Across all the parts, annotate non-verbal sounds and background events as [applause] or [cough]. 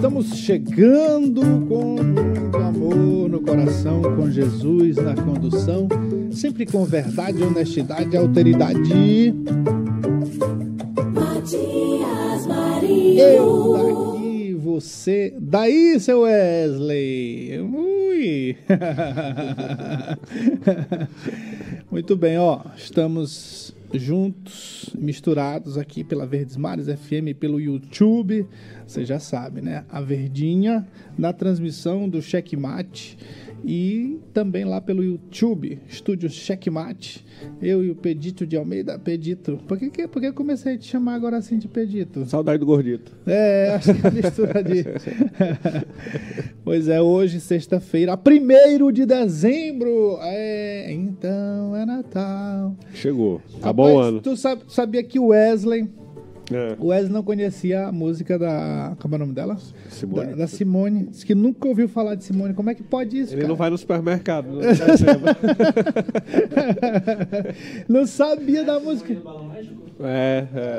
Estamos chegando com muito amor no coração, com Jesus na condução, sempre com verdade, honestidade e alteridade. Matias Marinho. Eu daqui, você daí, seu Wesley. Ui. [laughs] Muito bem, ó, estamos juntos, misturados aqui pela Verdes Mares FM, pelo YouTube. Você já sabe, né? A Verdinha na transmissão do Checkmate e também lá pelo YouTube, Estúdio Checkmate. Eu e o Pedito de Almeida. Pedito. Por que, que, por que eu comecei a te chamar agora assim de Pedito? Saudade do gordito. É, acho que é mistura de. [laughs] pois é, hoje, sexta-feira, 1 de dezembro. É, então é Natal. Chegou. O Rapaz, ano. Tu sabia que o Wesley. É. O Wesley não conhecia a música da. Como é o nome dela? Simone. Da, da Simone. Diz que nunca ouviu falar de Simone. Como é que pode isso? Ele cara? não vai no supermercado. Não percebe. [laughs] não sabia da música. é, é.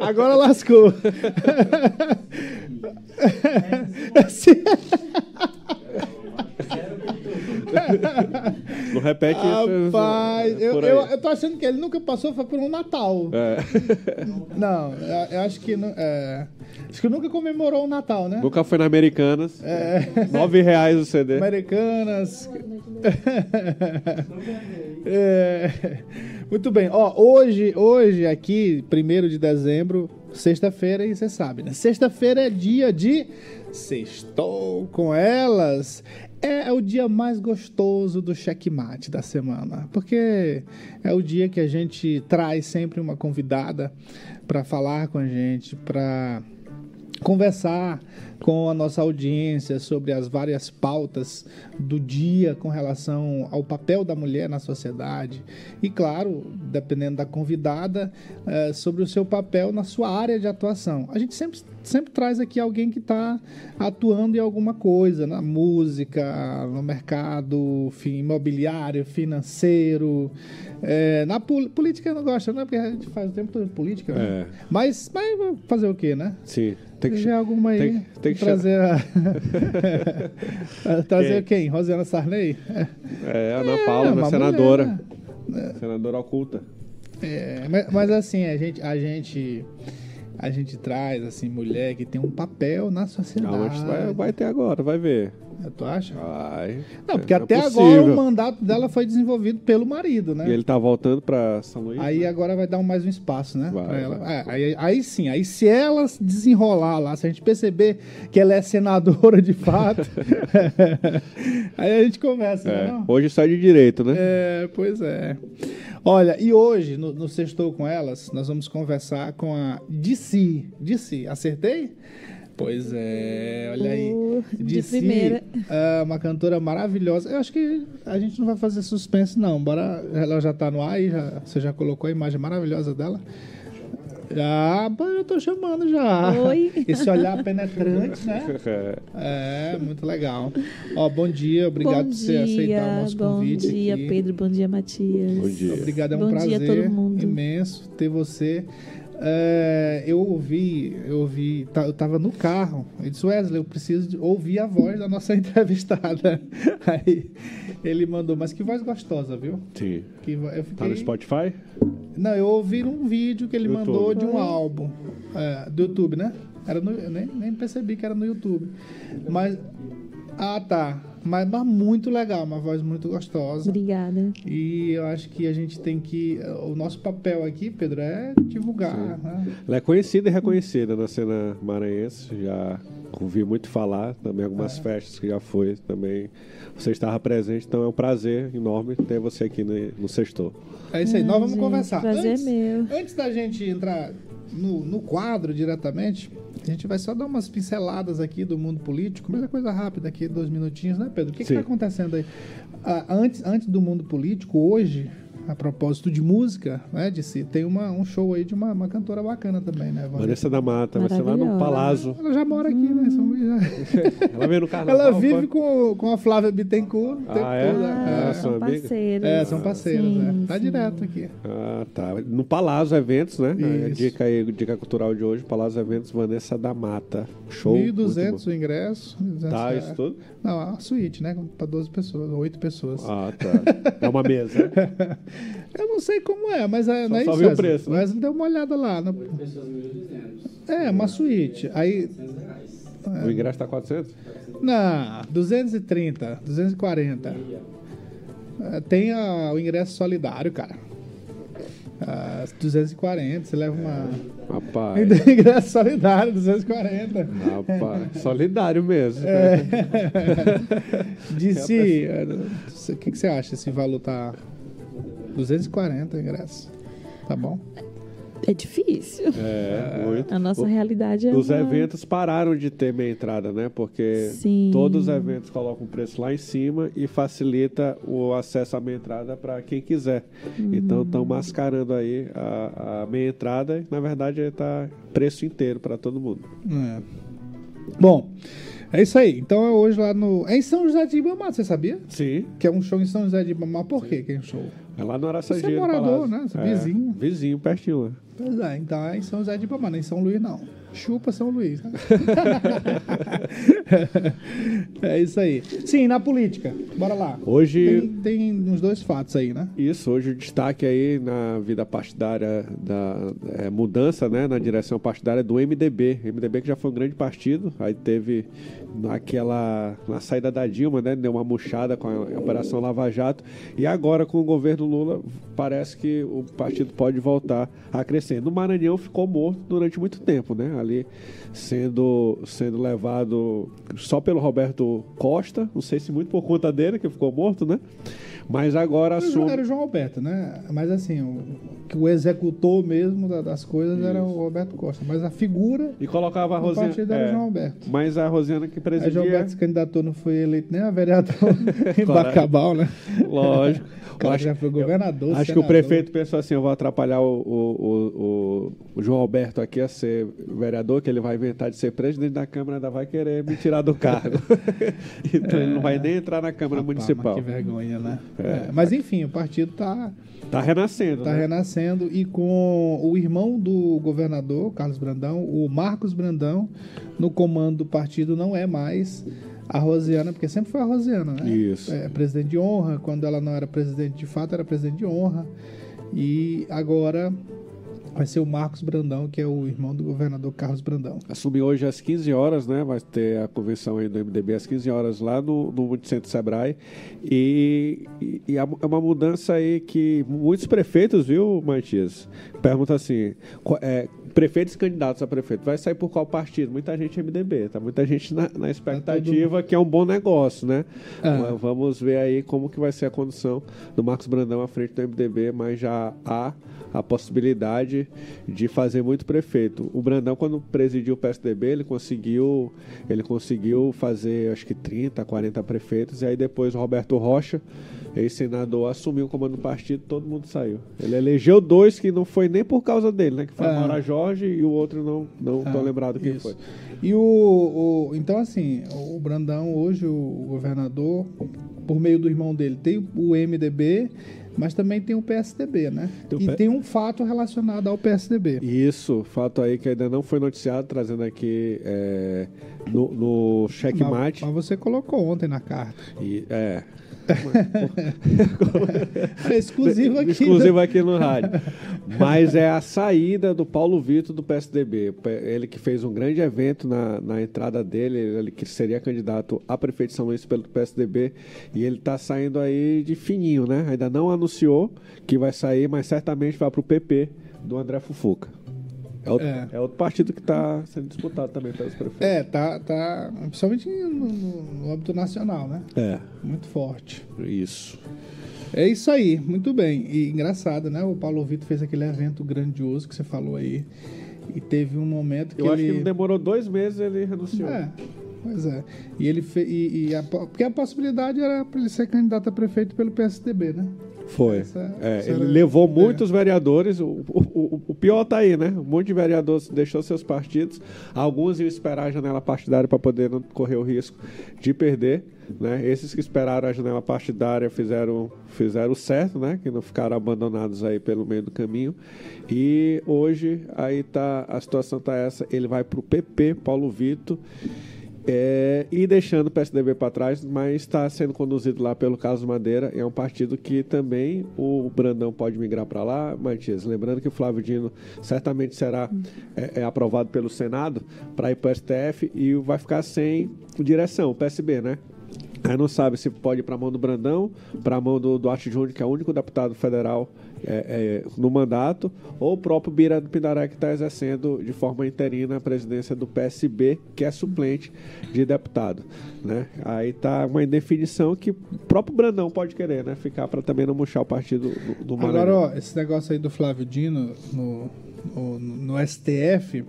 [laughs] Agora lascou. [laughs] Sim. Não repete isso. Rapaz, eu, eu, eu tô achando que ele nunca passou foi por um Natal. É. [laughs] Não, eu, eu acho que. não- é, acho que nunca comemorou o Natal, né? Nunca foi na Americanas. É. Nove reais o CD. Americanas. [laughs] É, Muito bem. Ó, hoje, hoje aqui, 1 de dezembro, sexta-feira, e você sabe, né? Sexta-feira é dia de Sextou com elas. É o dia mais gostoso do checkmate da semana, porque é o dia que a gente traz sempre uma convidada para falar com a gente, para conversar com a nossa audiência sobre as várias pautas do dia com relação ao papel da mulher na sociedade e, claro, dependendo da convidada, eh, sobre o seu papel na sua área de atuação. A gente sempre, sempre traz aqui alguém que está atuando em alguma coisa, na música, no mercado fi- imobiliário, financeiro, eh, na pol- política eu não gosto, né? Porque a gente faz o tempo todo política. né? É. Mas, mas fazer o quê, né? Sim. Tem que Já alguma aí? tem- tem que trazer a... [laughs] trazer Quem? quem? Rosiana Sarney? É, Ana Paula, uma senadora. mulher, Senadora oculta. É, mas, mas assim, a gente, a gente a gente traz assim mulher que tem um papel na sociedade. Não, mas vai, vai ter agora, vai ver. Tu acha? Vai. Não, porque É até possível. agora o mandato dela foi desenvolvido pelo marido, né? E ele tá voltando pra São Luís? Aí agora vai dar mais um espaço, né? Vai, ela. vai. É, aí, aí sim, aí se ela se desenrolar lá, se a gente perceber que ela é senadora de fato, [laughs] [laughs] aí a gente conversa, né? É, não? Hoje sai de direito, né? É, pois é. Olha, e hoje, no, no Sextou com Elas, nós vamos conversar com a DC. DC, acertei? Pois é, olha aí. Uh, de DC, primeira. é uma cantora maravilhosa. Eu acho que a gente não vai fazer suspense, não. Bora, ela já tá no ar aí, já, você já colocou a imagem maravilhosa dela? Já, eu tô chamando já. Oi. [laughs] Esse olhar penetrante, né? [laughs] É. É, muito legal. Ó, bom dia, obrigado bom por você aceitar o dia, nosso bom convite. dia, aqui. Pedro. Bom dia, Matias. Bom dia. Obrigado, é um Bom dia a prazer todo mundo. imenso ter você. É, eu ouvi, eu ouvi, tá- eu tava no carro. Eu disse, Wesley, eu preciso ouvir a voz da nossa [laughs] entrevistada. Aí ele mandou, mas que voz gostosa, viu? Sim. Que eu Tá no fiquei... Spotify? Não, eu ouvi um vídeo que ele YouTube. mandou de um álbum é, do YouTube, né? Era no, eu nem, nem percebi que era no YouTube. Mas. Ah, tá. Mas, mas muito legal, uma voz muito gostosa. Obrigada. E eu acho que a gente tem que. O nosso papel aqui, Pedro, é divulgar. Né? Ela é conhecida e reconhecida na cena maranhense. Já ouvi muito falar, também algumas É. festas que já foi também. Você estava presente, então é um prazer enorme ter você aqui no, no Sextou. É isso aí, nós vamos gente, conversar. prazer antes, meu. antes da gente entrar no, no quadro diretamente, a gente vai só dar umas pinceladas aqui do mundo político, mas é coisa rápida aqui, dois minutinhos, né, Pedro? O que está acontecendo aí? Ah, antes, antes do mundo político, hoje, a propósito de música, né? De si, tem uma, um show aí de uma, uma cantora bacana também, né? Vanessa? Vanessa da Mata, vai ser lá no. Palazzo. Ela já mora aqui, né? São Luís, já. [laughs] Ela veio no carnaval. Ela vive com, com a Flávia Bittencourt. o tempo Ah, é? todo, Ah, é. são parceiros. É, são parceiros, Sim, né? Tá sim. direto aqui. Ah, tá. No Palazzo Eventos, né? A Isso. dica aí, dica cultural de hoje, Palazzo Eventos, Vanessa da Mata. Show. muito 1.200 bom. o ingresso. 1.200 Tá, reais. isso tudo? Não, a suíte, né? Pra 12 pessoas, 8 pessoas. Ah, tá. [laughs] É uma mesa. [laughs] Eu não sei como é, mas é, não é só isso, vi o preço, né? Wesley deu uma olhada lá. No... Pessoas 1.200. É, uma suíte. Aí, 100 reais. O ingresso tá 400? não, 230, 240. É, Tem a- o ingresso solidário, cara. Ah, 240, você leva uma. Rapaz. Ainda tem ingresso solidário, 240. Rapaz. Solidário mesmo. É. [laughs] Disse. eh, O que, que você acha? Esse valor tá. 240 o ingresso. Tá bom? É difícil. É, muito. A nossa O- realidade é Os uma- eventos pararam de ter meia entrada, né? Porque Sim. todos os eventos colocam o preço lá em cima e facilita o acesso à meia entrada para quem quiser. Então estão mascarando aí a, a meia entrada e na verdade está preço inteiro para todo mundo. É. Bom, é isso aí. Então é hoje lá no. É em São José de Ibamar, você sabia? Sim, Que é um show em São José de Ibamar. Por quê que é um show? é lá no Araçagi. Você é morador, Palácio. né? Vizinho. Vizinho, pertinho lá. Pois é, então é em São José de Ibamar, não é em São Luís, não. Chupa São Luís. [laughs] é isso aí. Sim, na política. Bora lá. Hoje Tem, tem uns dois fatos aí, né? Isso, hoje o destaque aí na vida partidária da é, mudança né, na direção partidária do MDB. MDB que já foi um grande partido, aí teve naquela na saída da Dilma, né, deu uma murchada com a Operação Lava Jato e agora com o governo Lula parece que o partido pode voltar a crescer. No Maranhão ficou morto durante muito tempo, né, ali sendo sendo levado só pelo Roberto Costa, não sei se muito por conta dele que ficou morto, né? Mas agora o João- assume Era o João Alberto, né? Mas assim, o, o executor mesmo da- das coisas era o Roberto Costa. Mas a figura E colocava a Rosiana. partido era o é, João Alberto. Mas a Rosiana que Aí João presidia. Alberto se candidatou, não foi eleito nem a vereador [laughs] [laughs] em. Bacabal, né? Lógico. [laughs] O cara acho já foi governador, acho que o senador. prefeito pensou assim: eu vou atrapalhar o, o, o- o João Alberto aqui a ser vereador, que ele vai inventar de ser presidente da Câmara, ainda vai querer me tirar do cargo. então ele não vai nem entrar na Câmara Municipal. que vergonha, né? É, Mas enfim, o partido tá, Tá renascendo, tá né? renascendo e com o irmão do governador, Carlos Brandão, o Marcos Brandão, no comando do partido não é mais a Rosiana, porque sempre foi a Rosiana, né? Isso. É, presidente de honra, quando ela não era presidente de fato, era presidente de honra. E agora vai ser o Marcos Brandão, que é o irmão do governador Carlos Brandão. Assumiu hoje às 15 horas, né? Vai ter a convenção aí do MDB às 15 horas lá no, no Multicentro Sebrae. E, e, e é uma mudança aí que muitos prefeitos, viu, Matias? Pergunta assim: é, prefeitos candidatos a prefeito, vai sair por qual partido? Muita gente é MDB, tá? Muita gente na, na expectativa que é um bom negócio, né? Ah. Vamos ver aí como que vai ser a condução do Marcos Brandão à frente do MDB, mas já há a possibilidade de fazer muito prefeito. O Brandão, quando presidiu o PSDB, ele conseguiu, ele conseguiu fazer acho que 30, 40 prefeitos, e aí depois o Roberto Rocha, ex-senador, assumiu o comando do partido, todo mundo saiu. Ele elegeu dois que não foi nem por causa dele, né? Que foi a Maura Jorge e o outro não, não tô Ah, lembrado quem isso. foi. E o, o- Então, assim, o Brandão, hoje, o governador, por meio do irmão dele, tem o MDB, mas também tem o PSDB, né? Tem o e P- tem um fato relacionado ao PSDB. Isso, fato aí que ainda não foi noticiado, trazendo aqui é, no, no Mas, checkmate. mas você colocou ontem na carta. E, é, É exclusivo aqui. exclusivo aqui no rádio. Mas é a saída do Paulo Vitor do PSDB. Ele que fez um grande evento na, na entrada dele, ele que seria candidato a prefeito de São Luís pelo PSDB. E ele está saindo aí de fininho, né? Ainda não anunciou que vai sair, mas certamente vai para o PP do André Fufuca. É outro, É. é outro partido que está sendo disputado também pelos prefeitos. É, tá, tá. Principalmente no, no- âmbito nacional, né? É, Muito forte. isso. É isso aí, muito bem. E engraçado, né? O Paulo Vitor fez aquele evento grandioso que você falou aí. E teve um momento que Eu acho ele. que não demorou dois meses ele renunciou. É, pois é. E ele fe... e, e a... porque a possibilidade era para ele ser candidato a prefeito pelo PSDB, né? Foi. Essa- É, essa ele era- levou é. muitos vereadores. O, o- o- pior tá aí, né? Um monte de vereadores deixou seus partidos. Alguns iam esperar a janela partidária para poder não correr o risco de perder. Né? Esses que esperaram a janela partidária fizeram, fizeram certo, né? Que não ficaram abandonados aí pelo meio do caminho. E hoje aí tá a situação tá essa. Ele vai para o PP, Paulo Vitor. É, e deixando o PSDB para trás, mas está sendo conduzido lá pelo Carlos Madeira. É um partido que também o Brandão pode migrar para lá, Matias. Lembrando que o Flávio Dino certamente será é, é aprovado pelo Senado para ir para o STF e vai ficar sem direção, o PSB, né? Aí não sabe se pode ir para a mão do Brandão, para a mão do Duarte Júnior, que é o único deputado federal é, é, no mandato, ou o próprio Bira do Pindaré, que está exercendo de forma interina a presidência do PSB, que é suplente de deputado. Né? Aí está uma indefinição que o próprio Brandão pode querer, né? Ficar para também não murchar o partido do, do Maranhão. Agora, ó, esse negócio aí do Flávio Dino no, no, no STF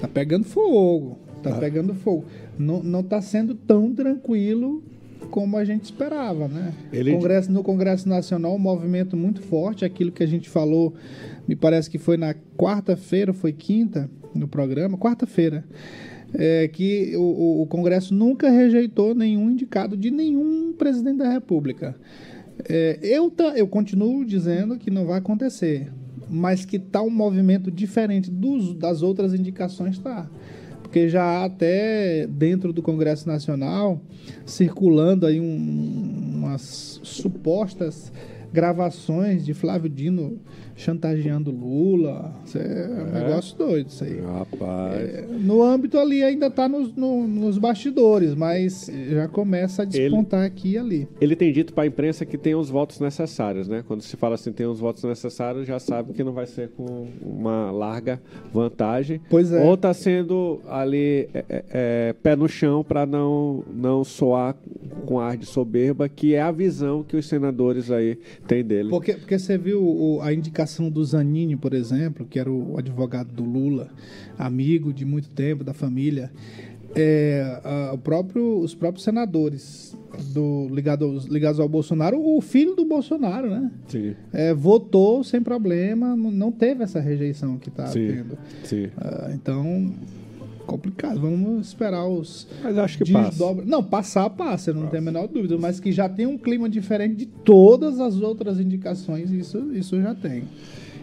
tá pegando fogo. Tá Ah. pegando fogo. Não, não tá sendo tão tranquilo como a gente esperava, né? Ele- Congresso, no Congresso Nacional, um movimento muito forte, aquilo que a gente falou, me parece que foi na quarta-feira, foi quinta, no programa, quarta-feira, é, que o, o- Congresso nunca rejeitou nenhum indicado de nenhum presidente da República. É, eu, eu continuo dizendo que não vai acontecer, mas que tá um movimento diferente dos, das outras indicações, tá. Porque já há até dentro do Congresso Nacional circulando aí um- umas supostas gravações de Flávio Dino chantageando Lula. Isso é um negócio doido isso aí. Rapaz. No âmbito ali ainda está nos, no- nos bastidores, mas já começa a despontar aqui e ali. Ele tem dito para a imprensa que tem os votos necessários, né? Quando se fala assim, tem os votos necessários, já sabe que não vai ser com uma larga vantagem. Pois é. Ou está sendo ali é, é, é, pé no chão para não, não soar com ar de soberba, que é a visão que os senadores aí têm dele. Porque, porque você viu o- a indicação do Zanini, por exemplo, que era o advogado do Lula, amigo de muito tempo da família. É, a- o próprio, os próprios senadores do, ligados, ligados ao Bolsonaro, o filho do Bolsonaro, né? Sim, É, votou sem problema, não- teve essa rejeição que está tendo. sim. Ah, então, complicado. Vamos esperar os Mas acho que passa. desdobra- Não, passar, passa, eu não tenho a menor dúvida. Mas que já tem um clima diferente de todas as outras indicações, isso, isso já tem.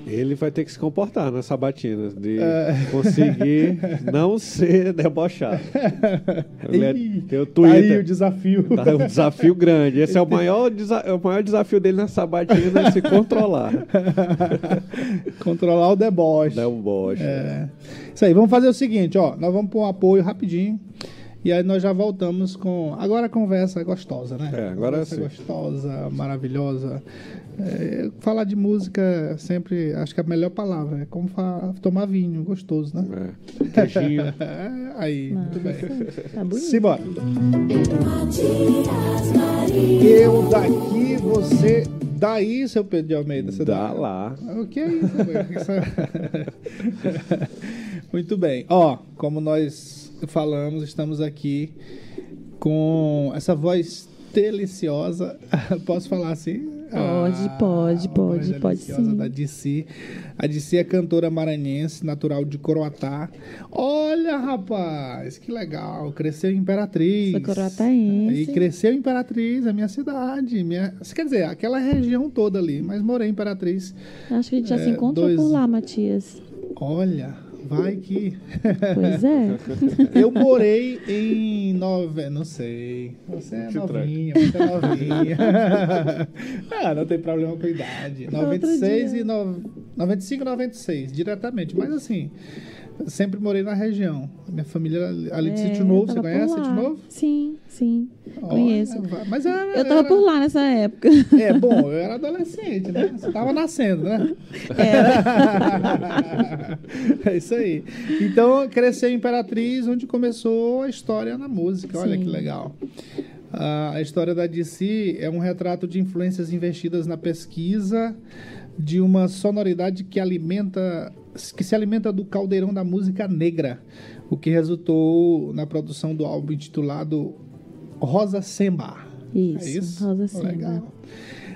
Ele vai ter que se comportar nas sabatinas, de É. conseguir não ser debochado. [laughs] Ele é- tá aí o desafio. Tá um desafio grande. Esse é o maior, é o maior desafio dele na sabatina, é se controlar. [laughs] Controlar o deboche. Não bocha. É. Isso aí, vamos fazer o seguinte, ó. Nós vamos pôr um apoio rapidinho. E aí nós já voltamos com. Agora a conversa conversa gostosa, né? É, agora conversa sim. gostosa, maravilhosa. É, falar de música é sempre, acho que a melhor palavra. É como tomar vinho, gostoso, né? É. Queijinho. [laughs] É, aí, muito bem. Tá bonito. Simbora. Eu daqui, você daí, seu Pedro de Almeida. Você Dá daí. lá. O que é isso? é- Muito bem. Ó, como nós falamos, estamos aqui com essa voz deliciosa. [laughs] Posso falar assim? Pode, pode, a pode, voz pode deliciosa sim. Da DC. A DC é cantora maranhense, natural de Coroatá. Olha, rapaz, que legal. Cresceu em Imperatriz. Sou coroataense. E cresceu em Imperatriz, a minha cidade. Minha... Quer dizer, aquela região toda ali. Mas morei em Imperatriz. Acho que a gente já se É, encontrou dois- por lá, Matias. Olha, vai que. Pois é. [laughs] Eu morei em nove... Não sei. Você é novinha, você é novinha. [laughs] ah, não tem problema com a idade. Outro 96 dia. e no... 95 e 96, diretamente. Mas assim, sempre morei na região. Minha família ali de É, Sítio Novo, você conhece. Sítio Novo? Sim, sim. Olha, Conheço. Mas era, Eu tava era- por lá nessa época. É, bom, eu era adolescente, né? Você tava nascendo, né? [laughs] é isso aí. Então, cresceu em Imperatriz, onde começou a história na música. Olha Sim. que legal. A história da DC é um retrato de influências investidas na pesquisa de uma sonoridade que alimenta que se alimenta do caldeirão da música negra, o que resultou na produção do álbum intitulado Rosa Semba. Isso, é isso? Rosa Semba. Legal.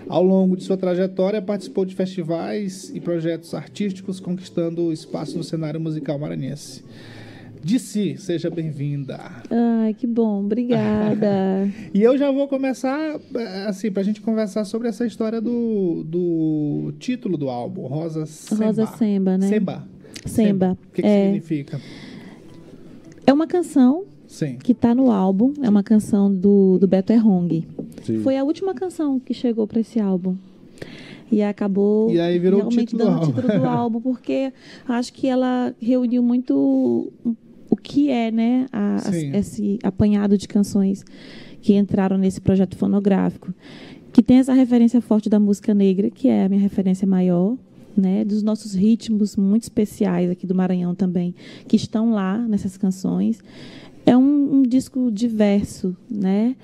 Ao longo de sua trajetória, participou de festivais e projetos artísticos, conquistando espaço no cenário musical maranhense. Disse, seja bem-vinda. Ai, que bom, obrigada. [laughs] E eu já vou começar, eh, assim, pra gente conversar sobre essa história do, do título do álbum, Rosa Semba. Rosa Semba, né? Semba. Semba. O que, que É. significa? É uma canção Sim. que tá no álbum, é uma canção do, do Beto Errong. Sim. Foi a última canção que chegou para esse álbum. E acabou E aí virou o realmente título do dando o álbum. título do álbum, porque acho que ela reuniu muito o que é, né, a- a- esse apanhado de canções que entraram nesse projeto fonográfico, que tem essa referência forte da música negra, que é a minha referência maior, né, dos nossos ritmos muito especiais aqui do Maranhão também, que estão lá nessas canções. É um, um disco diverso, né?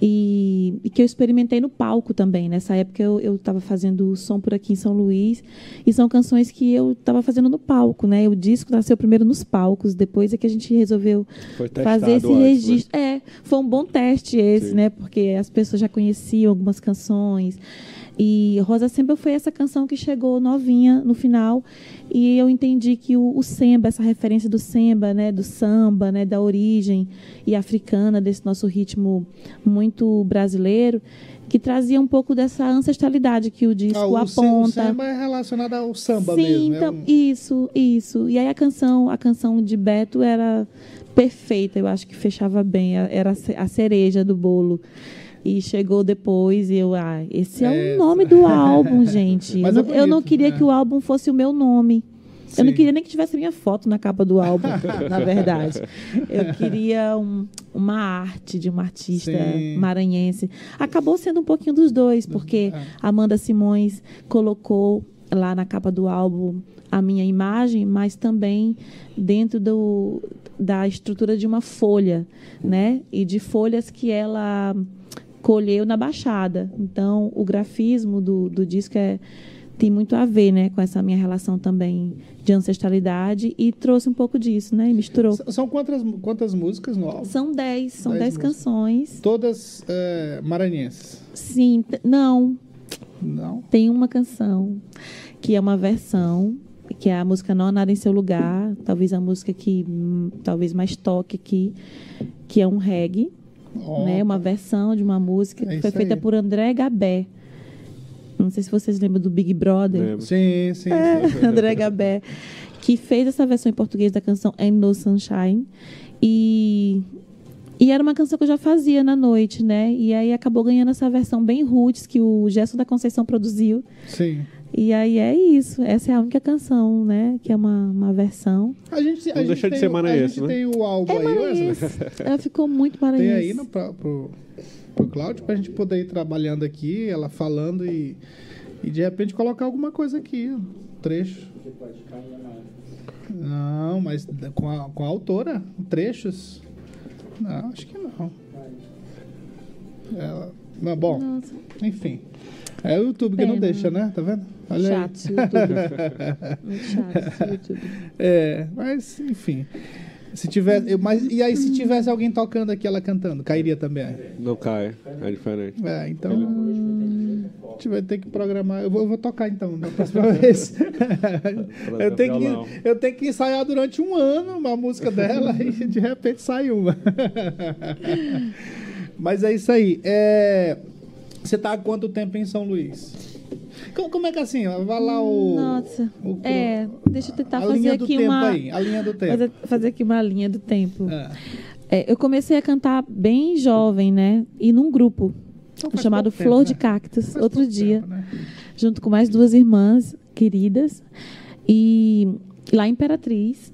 E, e que eu experimentei no palco também. Nessa época eu estava fazendo som por aqui em São Luís e são canções que eu estava fazendo no palco, né? O disco nasceu primeiro nos palcos, depois é que a gente resolveu fazer esse antes, né? registro. É, foi um bom teste esse, Sim. né? Porque as pessoas já conheciam algumas canções. E Rosa Semba foi essa canção que chegou novinha no final. E eu entendi que o, o Semba, essa referência do Semba, né? Do samba, né? Da origem e africana, desse nosso ritmo muito brasileiro, que trazia um pouco dessa ancestralidade que o disco Ah, o, se- o aponta. samba é relacionado ao samba Sim, mesmo. é então, um- isso, isso. E aí a canção, a canção de Beto era perfeita, eu acho que fechava bem, era a cereja do bolo. E chegou depois e eu, ah, esse é, É. o nome do [laughs] álbum, gente. Eu, é não, eu não bonito, queria né? que o álbum fosse o meu nome. Eu não Sim. queria nem que tivesse minha foto na capa do álbum, [laughs] na verdade. Eu queria um- uma arte de uma artista Sim. maranhense. Acabou sendo um pouquinho dos dois, porque É. Amanda Simões colocou lá na capa do álbum a minha imagem, mas também dentro do, da estrutura de uma folha, né? E de folhas que ela colheu na Baixada. Então, o grafismo do, do disco é, tem muito a ver, né, com essa minha relação também de ancestralidade e trouxe um pouco disso, né? E misturou. São quantas, quantas músicas no álbum? São dez, são Dez dez, canções. Todas é, maranhenses. Sim, não, Não? tem uma canção que é uma versão, que é a música Não Nada em Seu Lugar, talvez a música que hum, talvez mais toque aqui, que é um reggae, Né? Uma versão de uma música É que foi feita aí. por André Gabé. Não sei se vocês lembram do Big Brother. Lembro. Sim, sim, É, sim. [laughs] André Gabé, que fez essa versão em português da canção Ain't No Sunshine. E, e era uma canção que eu já fazia na noite, né? E aí acabou ganhando essa versão bem roots que o Gerson da Conceição produziu. Sim. E aí é isso. Essa é a única canção, né? Que é uma, uma versão. A gente, a Não gente deixa de tem, ser maranhense, A gente né? tem o álbum É aí. Wesley. [laughs] Ela ficou muito Tem maranhense. aí no, pra, pro, pro Cláudio pra gente poder ir trabalhando aqui, ela falando e, e de repente colocar alguma coisa aqui, um trecho. Não, mas com a, com a autora, trechos. Não, acho que não. Ela, não, bom, Nossa, enfim. É o YouTube que não Pena. deixa, né? Tá vendo? Olha chato esse YouTube. [laughs] muito chato esse YouTube. É, mas enfim. Se tivesse, eu- mas e aí se tivesse alguém tocando aqui ela cantando, cairia também. Não cai, é diferente. É, então a gente vai ter que programar. Eu vou, eu vou tocar então na próxima [laughs] vez. eu, tenho que, eu tenho que ensaiar durante um ano uma música dela [laughs] e de repente sai uma. Mas é isso aí. É, você tá há quanto tempo em São Luís? Como, é que é assim? Vai lá o. Nossa. o- É, deixa eu tentar a fazer linha do aqui tempo uma. aí. A linha do tempo. Fazer, fazer aqui uma linha do tempo. É. É, eu comecei a cantar bem jovem, né? E num grupo Então chamado tempo, Flor né? de Cactos, Faz outro dia, tempo, né? junto com mais duas irmãs queridas. E lá em Imperatriz,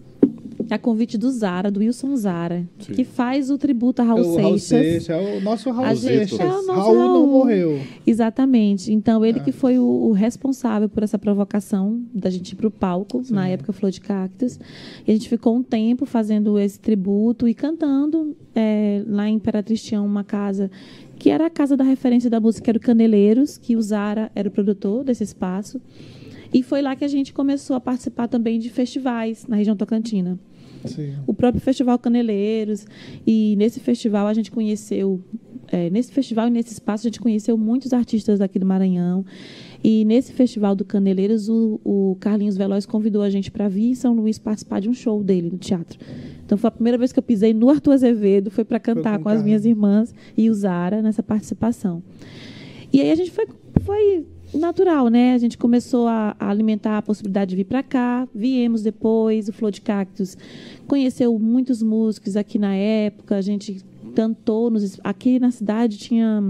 a convite do Zara, do Wilson Zara, Sim. que faz o tributo a Raul o Raul Seixas. Seixas, é o nosso Raul A gente- Seixas. é o nosso Raul não Raul. morreu. Exatamente. Então, ele É. que foi o, o responsável por essa provocação da gente ir para o palco, Sim. na época Flor de Cactus. E a gente ficou um tempo fazendo esse tributo e cantando. É, lá em Imperatriz tinha uma casa que era a casa da referência da música, que era o Caneleiros, que o Zara era o produtor desse espaço. E foi lá que a gente começou a participar também de festivais na região tocantina Sim. o próprio Festival Caneleiros. E nesse festival a gente conheceu é, nesse festival e nesse espaço, a gente conheceu muitos artistas daqui do Maranhão. E nesse festival do Caneleiros, o, o Carlinhos Veloz convidou a gente para vir em São Luís participar de um show dele no teatro. Então foi a primeira vez que eu pisei no Arthur Azevedo, foi para cantar com com, as minhas irmãs e o Zara nessa participação. E aí a gente foi, foi natural, né? A gente começou a, alimentar a possibilidade de vir para cá, viemos depois, o Flor de Cactus conheceu muitos músicos aqui na época, a gente cantou, nos, aqui na cidade tinha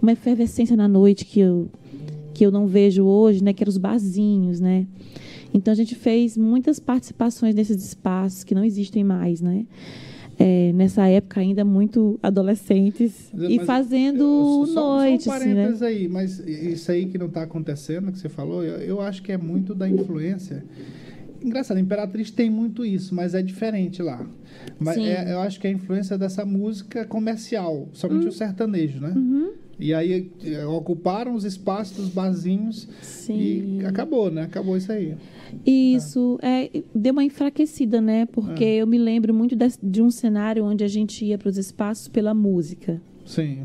uma efervescência na noite que eu, que eu não vejo hoje, né? Que eram os barzinhos, né? Então a gente fez muitas participações nesses espaços que não existem mais, né? É, nessa época ainda muito adolescentes Mas- e fazendo eu- só- só noites, um assim, né? parênteses aí, mas isso aí que não está acontecendo, que você falou, eu, eu acho que é muito da influência. Engraçado, a Imperatriz tem muito isso, mas é diferente lá. Mas é- eu acho que é a influência dessa música comercial, somente Hum. o sertanejo, né? Uhum. E aí eh, ocuparam os espaços dos barzinhos Sim. e acabou, né? Acabou isso aí. Isso, é, deu uma enfraquecida, né? Porque É. eu me lembro muito des- de um cenário onde a gente ia para os espaços pela música. Sim.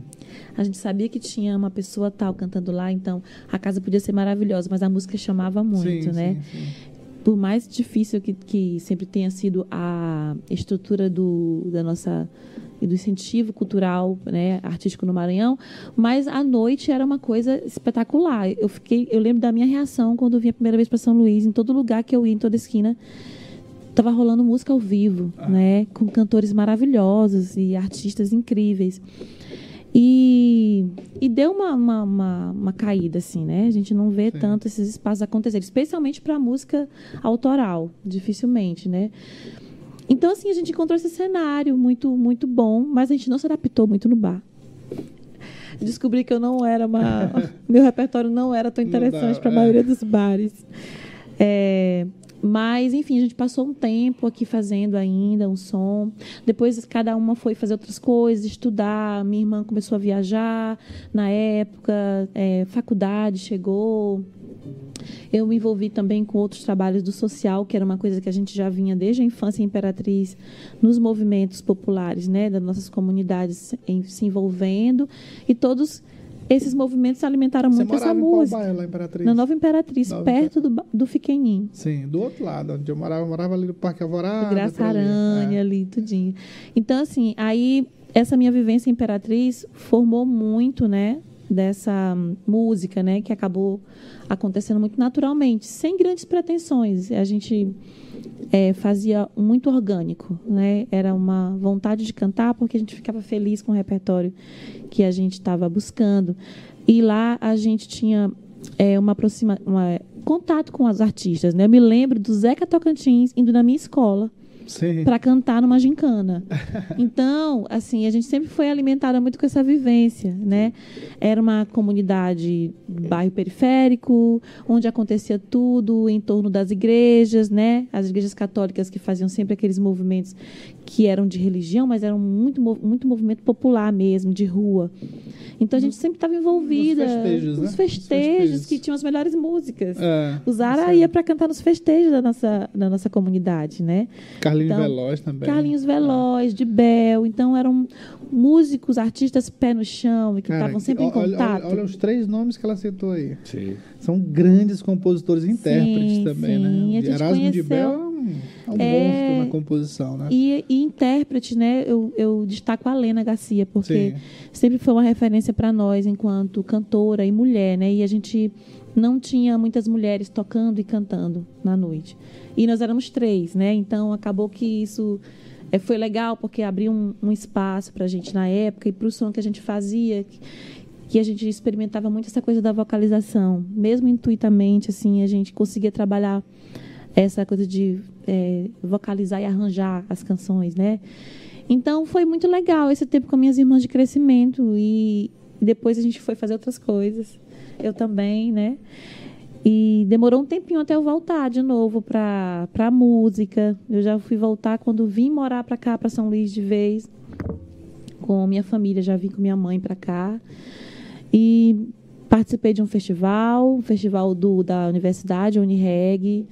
A gente sabia que tinha uma pessoa tal cantando lá, então a casa podia ser maravilhosa, mas a música chamava muito, sim, né? Sim, sim. Por mais difícil que, que sempre tenha sido a estrutura do, da nossa e do incentivo cultural, né, artístico no Maranhão, mas a noite era uma coisa espetacular. Eu fiquei, eu lembro da minha reação quando eu vim a primeira vez para São Luís, em todo lugar que eu ia, em toda esquina, estava rolando música ao vivo, né, com cantores maravilhosos e artistas incríveis. E, e deu uma, uma, uma, uma caída, assim, né? A gente não vê Sim. tanto esses espaços acontecerem, especialmente para música autoral, dificilmente, né? Então, assim, a gente encontrou esse cenário muito, muito bom, mas a gente não se adaptou muito no bar. Descobri que eu não era uma. [laughs] meu repertório não era tão interessante para a é. maioria dos bares. É, mas, enfim, a gente passou um tempo aqui fazendo ainda um som. Depois, cada uma foi fazer outras coisas, estudar. Minha irmã começou a viajar na época, é, faculdade chegou. Eu me envolvi também com outros trabalhos do social, que era uma coisa que a gente já vinha desde a infância Imperatriz, nos movimentos populares, né, das nossas comunidades se envolvendo. E todos esses movimentos alimentaram Você muito essa música. bairro Imperatriz? Na Nova Imperatriz, Nova perto do, ba- do Fiquenim. Sim, do outro lado, onde eu morava, eu morava ali no Parque Alvorada. Graça ali. Aranha É. ali, tudinho. Então, assim, aí essa minha vivência em Imperatriz formou muito, né, dessa hum, música, né, que acabou acontecendo muito naturalmente, sem grandes pretensões. A gente é, fazia muito orgânico, né? Era uma vontade de cantar porque a gente ficava feliz com o repertório que a gente estava buscando. E lá a gente tinha é, uma aproxima, uma, contato com os artistas, né? Eu me lembro do Zeca Tocantins indo na minha escola para cantar numa gincana. [laughs] Então, assim, a gente sempre foi alimentada muito com essa vivência, né? Era uma comunidade bairro periférico, onde acontecia tudo em torno das igrejas, né? As igrejas católicas que faziam sempre aqueles movimentos que eram de religião, mas eram muito, muito movimento popular mesmo, de rua. Então a gente sempre estava envolvida nos festejos, né? nos Nos festejos festejos. que tinham as melhores músicas. É, O Zara ia para cantar nos festejos da nossa, da nossa comunidade, né? Carlinhos Então, Veloz também. Carlinhos Veloz, de Bel. Então, eram músicos, artistas pé no chão e que estavam sempre em olha- olha- contato. Olha, os três nomes que ela citou aí. Sim. São grandes compositores e intérpretes Sim, também, sim. né? A gente Erasmo de conheceu- Bel é um, é um É, monstro na composição, né? E, e intérprete, né? Eu, eu destaco a Lena Garcia, porque Sim. sempre foi uma referência para nós enquanto cantora e mulher, né? E a gente não tinha muitas mulheres tocando e cantando na noite. E nós éramos três, né? Então acabou que isso eh, foi legal porque abriu um, um espaço para a gente na época e para o som que a gente fazia, que, que a gente experimentava muito essa coisa da vocalização, mesmo intuitamente, assim, a gente conseguia trabalhar essa coisa de eh, vocalizar e arranjar as canções, né? Então foi muito legal esse tempo com minhas irmãs de crescimento e depois a gente foi fazer outras coisas. Eu também, né? E demorou um tempinho até eu voltar de novo para para música. Eu já fui voltar quando vim morar para cá, para São Luís de vez, com minha família, já vim com minha mãe para cá. E participei de um festival, um festival do, da universidade, Unireg,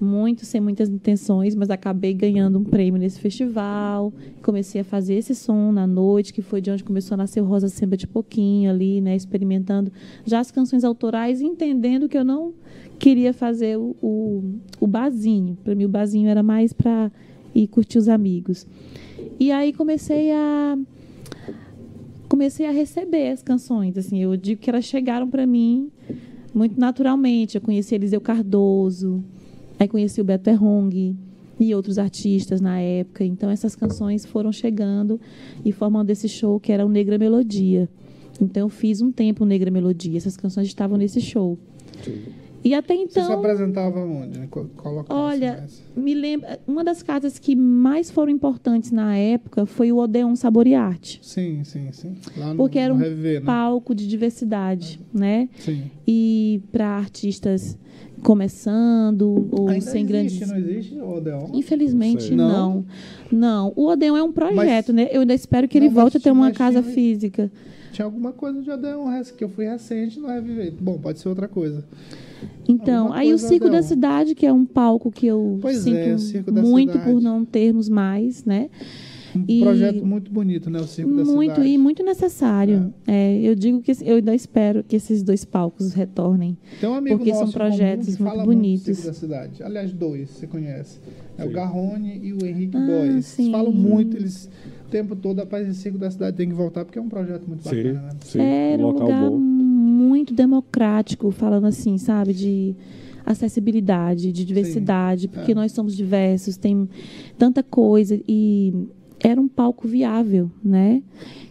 muito sem muitas intenções, mas acabei ganhando um prêmio nesse festival. Comecei a fazer esse som na noite, que foi de onde começou a nascer o Rosa Samba de pouquinho ali, né, experimentando já as canções autorais entendendo que eu não queria fazer o, o, o barzinho. Para mim o barzinho era mais para ir curtir os amigos. E aí comecei a comecei a receber as canções, assim, eu digo que elas chegaram para mim muito naturalmente. Eu conheci Eliseu Cardoso, aí conheci o Beto Errong e outros artistas na época. Então essas canções foram chegando e formando esse show que era o Negra Melodia. Então eu fiz um tempo Negra Melodia. Essas canções estavam nesse show. E até Você se então apresentava onde? Né? Co- Qual local Olha, me lembra, uma das casas que mais foram importantes na época foi o Odeon Saboriarte, Sim, sim, sim. Lá no, porque era um né? palco de diversidade, né? Sim. E para artistas começando ou Ainda sem existe, grandes não existe o Odeon? Infelizmente Sei. não. não. O Odeon é um projeto, Mas- né? Eu ainda espero que Não, ele mas volte a ter uma casa tinha- física. Tinha alguma coisa de Odeon rec- que eu fui recente no Reviver. Bom, pode ser outra coisa. Então, Alguma aí o Circo da. Cidade, que é um palco que eu Pois sinto é, o Circo da muito Cidade. por não termos mais, né? Um E- projeto muito bonito, né? O Circo da muito Cidade. e muito necessário. É, eu digo que eu ainda espero que esses dois palcos retornem. Tem um amigo porque são nosso comum projetos muito fala bonitos. Muito do Circo da Cidade. Aliás, dois, você conhece. É o Sim. Garrone e o Henrique Ah, Boys. Eles falam muito, eles o tempo todo, rapaz, esse Circo da Cidade tem que voltar porque é um projeto muito Sim, bacana, né? sim. Era um local lugar bom. muito democrático, falando assim, sabe, de acessibilidade, de diversidade, porque é. nós somos diversos, tem tanta coisa e era um palco viável, né?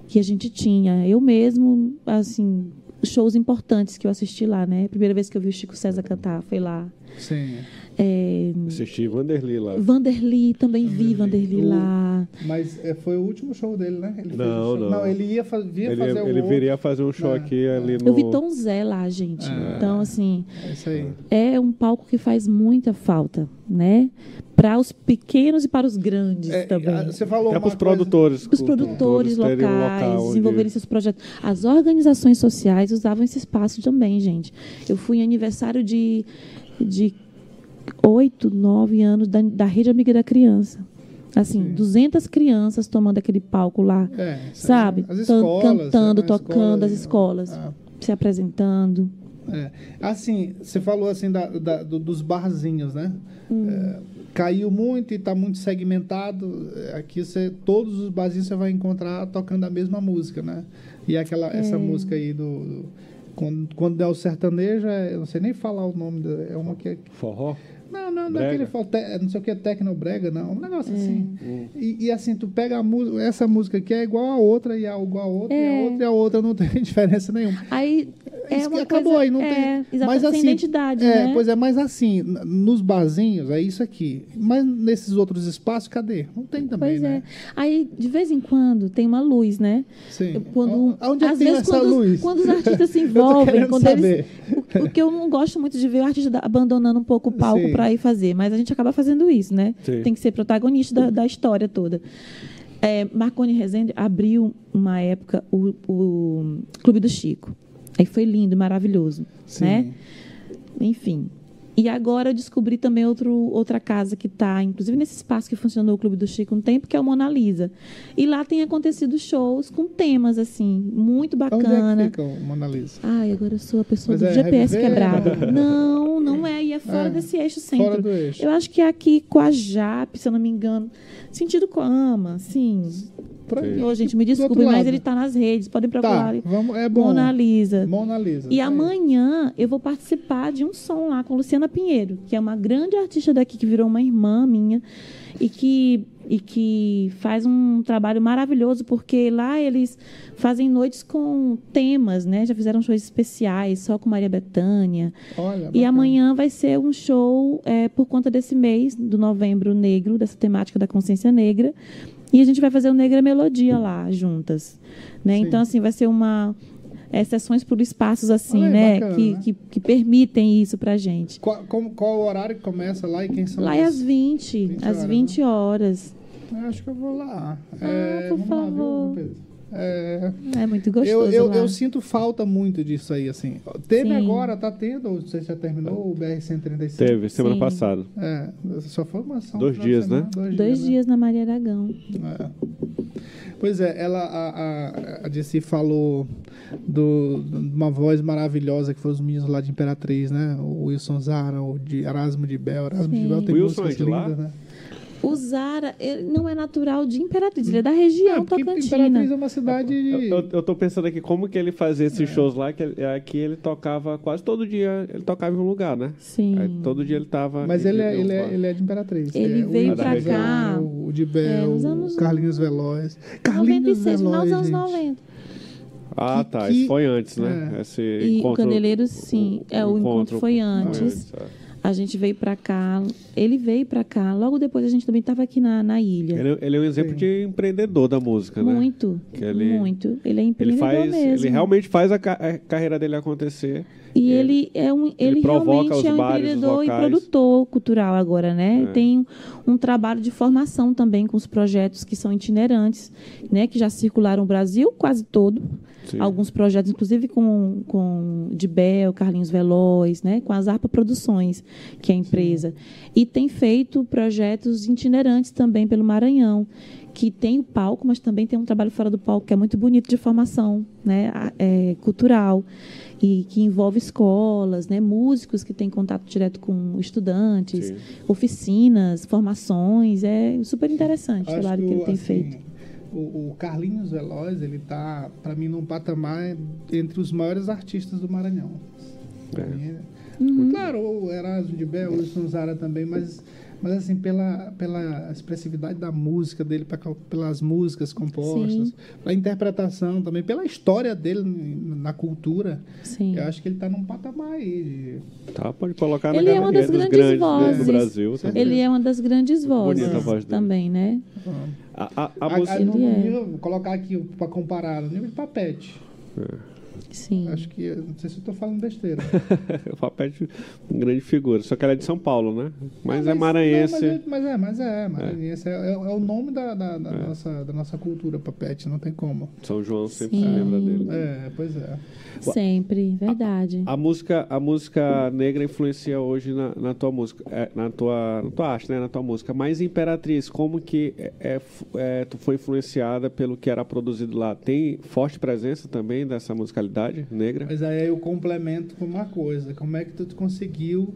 Que a gente tinha. Eu mesmo, assim, shows importantes que eu assisti lá, né? A primeira vez que eu vi o Chico César cantar foi lá. Sim. É, Assisti Vanderly lá. Vanderly, também vi Vanderly. Lá. Mas é, foi o último show dele, né? Ele fez Não, o show- não. ele ia, fa via Ele, fazer o ele outro. viria fazer um show É, aqui é. ali no. Eu vi Tom Zé lá, gente. É. Então, assim, É isso aí. é um palco que faz muita falta, né? Para os pequenos e para os grandes É, também. você falou uma para os coisa- produtores. Os produtores um locais local onde- desenvolverem seus projetos. As organizações sociais usavam esse espaço também, gente. Eu fui em aniversário de, de 8, 9 anos da, da Rede Amiga da Criança. Assim, Sim. 200 crianças tomando aquele palco lá, É, sabe? As escolas, cantando, né? tocando, as escolas, Ah, se apresentando. é. Assim, você falou assim da, da- do- dos barzinhos, né? Hum. É, caiu muito e está muito segmentado. É, Aqui você, todos os barzinhos você vai encontrar tocando a mesma música, né? E aquela essa É. música aí do, do- quando, quando é o sertanejo, é- eu não sei nem falar o nome, é uma que é, Forró? Não, não, não é Brega? aquele fala, te- não sei o que é tecnobrega, não. Um negócio É. assim. E, e assim, tu pega a música, essa música aqui é igual a outra, e a igual a outra, e É. a outra, e a outra não [laughs] tem diferença nenhuma. Aí é Isso que uma acabou coisa, aí, não é, tem. Mas assim, identidade, é, né? pois é, mas assim, nos barzinhos é isso aqui. Mas nesses outros espaços, cadê? Não tem também, Pois né? é. Aí, de vez em quando, tem uma luz, né? Sim. Quando, Onde é que às tem vezes, essa quando, luz? quando os artistas se [laughs] envolvem, quando saber. eles. O, o que eu não gosto muito de ver é o artista abandonando um pouco o palco para ir fazer, mas a gente acaba fazendo isso, né? Sim. Tem que ser protagonista da, da história toda. É, Marconi Rezende abriu uma época o, o Clube do Chico. Aí foi lindo, maravilhoso, Sim. né? Enfim. E agora eu descobri também outro, outra casa que está, inclusive nesse espaço que funcionou o Clube do Chico um tempo, que é o Mona Lisa. E lá tem acontecido shows com temas, assim, muito Onde é bacana. que fica o Mona Lisa? Ai, agora eu sou a pessoa Mas do é GPS Reviver, quebrado. [laughs] Não, não é. E é fora É, desse eixo Fora centro. do eixo. Eu acho que é aqui com a Jap, se eu não me engano. Sentido Coama, assim. Pra- Ô, gente, me desculpe, mas lado. ele está nas redes. Podem Tá, procurar. ali. vamos, é bom. Mona Lisa. Mona Lisa. E tá aí. amanhã eu vou participar de um som lá com Luciana Pinheiro, que é uma grande artista daqui que virou uma irmã minha e que e que faz um trabalho maravilhoso porque lá eles fazem noites com temas, né? Já fizeram shows especiais só com Maria Bethânia. Olha, E bacana. amanhã vai ser um show é, por conta desse mês do Novembro Negro, dessa temática da consciência negra. E a gente vai fazer o Negra Melodia lá juntas, né? Sim. Então assim vai ser uma é, sessões por espaços assim, aí, né? bacana, que, né? Que, que permitem isso pra gente. Qual, como- qual o horário que começa lá e quem são Lá é às 20, 20 às horas, 20 horas. Eu acho que eu vou lá. Ah, por vamos lá, viu, favor. É, É muito eu, gostoso eu, lá. eu sinto falta muito disso aí, assim. Teve Sim. agora, tá tendo, não sei se já terminou, o BR-135. Teve, semana Sim. passada. É, só foi uma ação. Dois de dias, né? semana, Dois, Dois né? dias na Maria Aragão. É. Pois é, ela, a, a, a Jessie falou do, de uma voz maravilhosa que foi os meninos lá de Imperatriz, né? O Wilson Zara, o de Erasmo de Bel. Erasmo de Sim. Bel tem Wilson músicas é de lá? lindas, né? O Zara ele não é natural de Imperatriz, ele é da região É, Tocantina. Imperatriz é uma cidade Eu, de... eu, eu tô pensando aqui como que ele fazia esses shows lá, que aqui ele tocava quase todo dia, ele tocava em um lugar, né? Sim. Aí, todo dia ele tava. Mas ele é, ele, é, ele é de Imperatriz. Ele é, o veio pra cá, O de é, Bel, nos anos- o Carlinhos Veloz. Carlinhos 96, final Veloz, dos anos gente. 90. Ah, Que- tá. que- Isso foi antes, né? é. Esse E o encontro, Candeleiros, sim. É, o encontro foi antes. é. A gente veio pra cá, ele veio pra cá. Logo depois a gente também estava aqui na, na ilha. Ele, ele é um exemplo Sim. de empreendedor da música, né? muito, ele- muito. Ele é Ele empreendedor faz, mesmo. ele realmente faz a, ca- a carreira dele acontecer. E ele é um, ele, provoca realmente é um empreendedor e produtor cultural agora, né? É. Tem um, um trabalho de formação também com os projetos que são itinerantes, né? Que já circularam o Brasil quase todo. Sim. Alguns projetos, inclusive com, com Dibel, Carlinhos Veloz, né? Com as Arpa Produções, que é a empresa. E tem feito projetos itinerantes também pelo Maranhão, que tem o palco, mas também tem um trabalho fora do palco que é muito bonito de formação né? é, cultural e que envolve escolas, né? músicos que têm contato direto com estudantes, Sim. oficinas, formações. É super interessante o trabalho que, ele tem assim, feito. O, o Carlinhos Veloz, ele tá, pra mim, num patamar entre os maiores artistas do Maranhão. É. mim, Uhum. Claro, o Erasmo de Bel, o Wilson Zara também, mas, mas assim, pela, pela expressividade da música dele, pela- pelas músicas compostas, Sim. pela interpretação também, pela história dele na cultura, Sim. eu acho que ele tá num patamar aí. de- Tá, pode colocar Ele na é uma das grandes grandes vozes. do Brasil. também. Ele é uma das grandes vozes Bonita a voz dele. também, né? A, a, a A- música... a- no Ele é. colocar aqui para comparar, no nível de papete. Sim. Acho que, não sei se eu tô falando besteira. [laughs] o Papete, uma grande figura. Só que ela é de São Paulo, né? Mas, Não, é maranhense. não, mas, é, mas é, mas é, maranhense. É, é- é o nome da, da- da nossa, da nossa cultura, papete, não tem como. São João sempre Sim. se lembra dele. É, pois é. Sempre, verdade. A música, a música negra influencia hoje na, na tua música, é, na tua, na tua arte, né, na tua música. Mas Imperatriz, como que é, é, é, tu foi influenciada pelo que era produzido lá? Tem forte presença também dessa negra? Mas aí eu complemento com uma coisa. Como é que tu conseguiu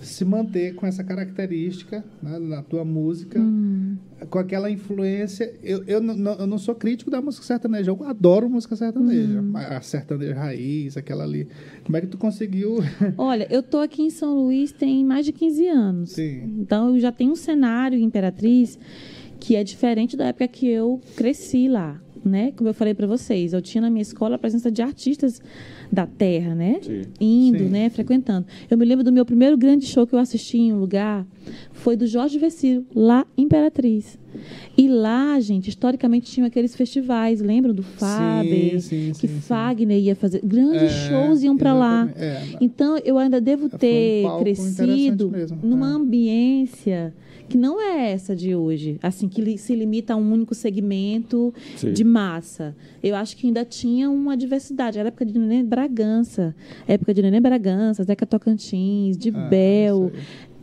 se manter com essa característica né, na tua música, Hum. com aquela influência? Eu, eu, não- eu não sou crítico da música sertaneja, eu adoro música sertaneja. Uhum. A sertaneja raiz, aquela ali. Como é que tu conseguiu... [laughs] Olha, eu tô aqui em São Luís tem mais de 15 anos. Sim. Então eu já tenho um cenário em Imperatriz que é diferente da época que eu cresci lá, né? Como eu falei para vocês, eu tinha na minha escola a presença de artistas da terra, né? Sim. Indo, Sim. né? Frequentando. Eu me lembro do meu primeiro grande show que eu assisti em um lugar foi do Jorge Vecilo, lá em Imperatriz. E lá, gente, historicamente tinham aqueles festivais, lembram do Faber? sim, que sim, sim. Fagner ia fazer. Grandes É, shows iam para lá. É, Então, eu ainda devo um ter palco crescido numa é. ambiência que não é essa de hoje, assim, que se limita a um único segmento Sim. de massa. Eu acho que ainda tinha uma diversidade. Era época de Nenê Bragança, época de Nenê Bragança, Zeca Tocantins, de Ah, Bel,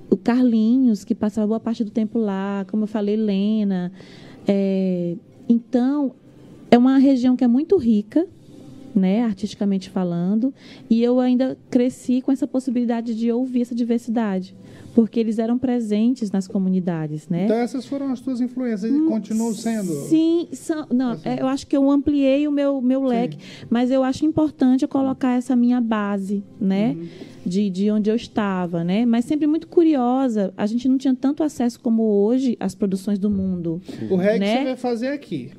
o Carlinhos, que passava boa parte do tempo lá, como eu falei, Lena. É, então, é uma região que é muito rica, né, artisticamente falando, e eu ainda cresci com essa possibilidade de ouvir essa diversidade, porque eles eram presentes nas comunidades, né? Então essas foram as tuas influências e continuam sendo. Sim, são, não, Assim. é, eu acho que eu ampliei o meu, meu leque, mas eu acho importante eu colocar essa minha base, né? Uhum. De, de onde eu estava, né? Mas sempre muito curiosa. A gente não tinha tanto acesso como hoje às produções do mundo. O reggae né? você vai fazer aqui.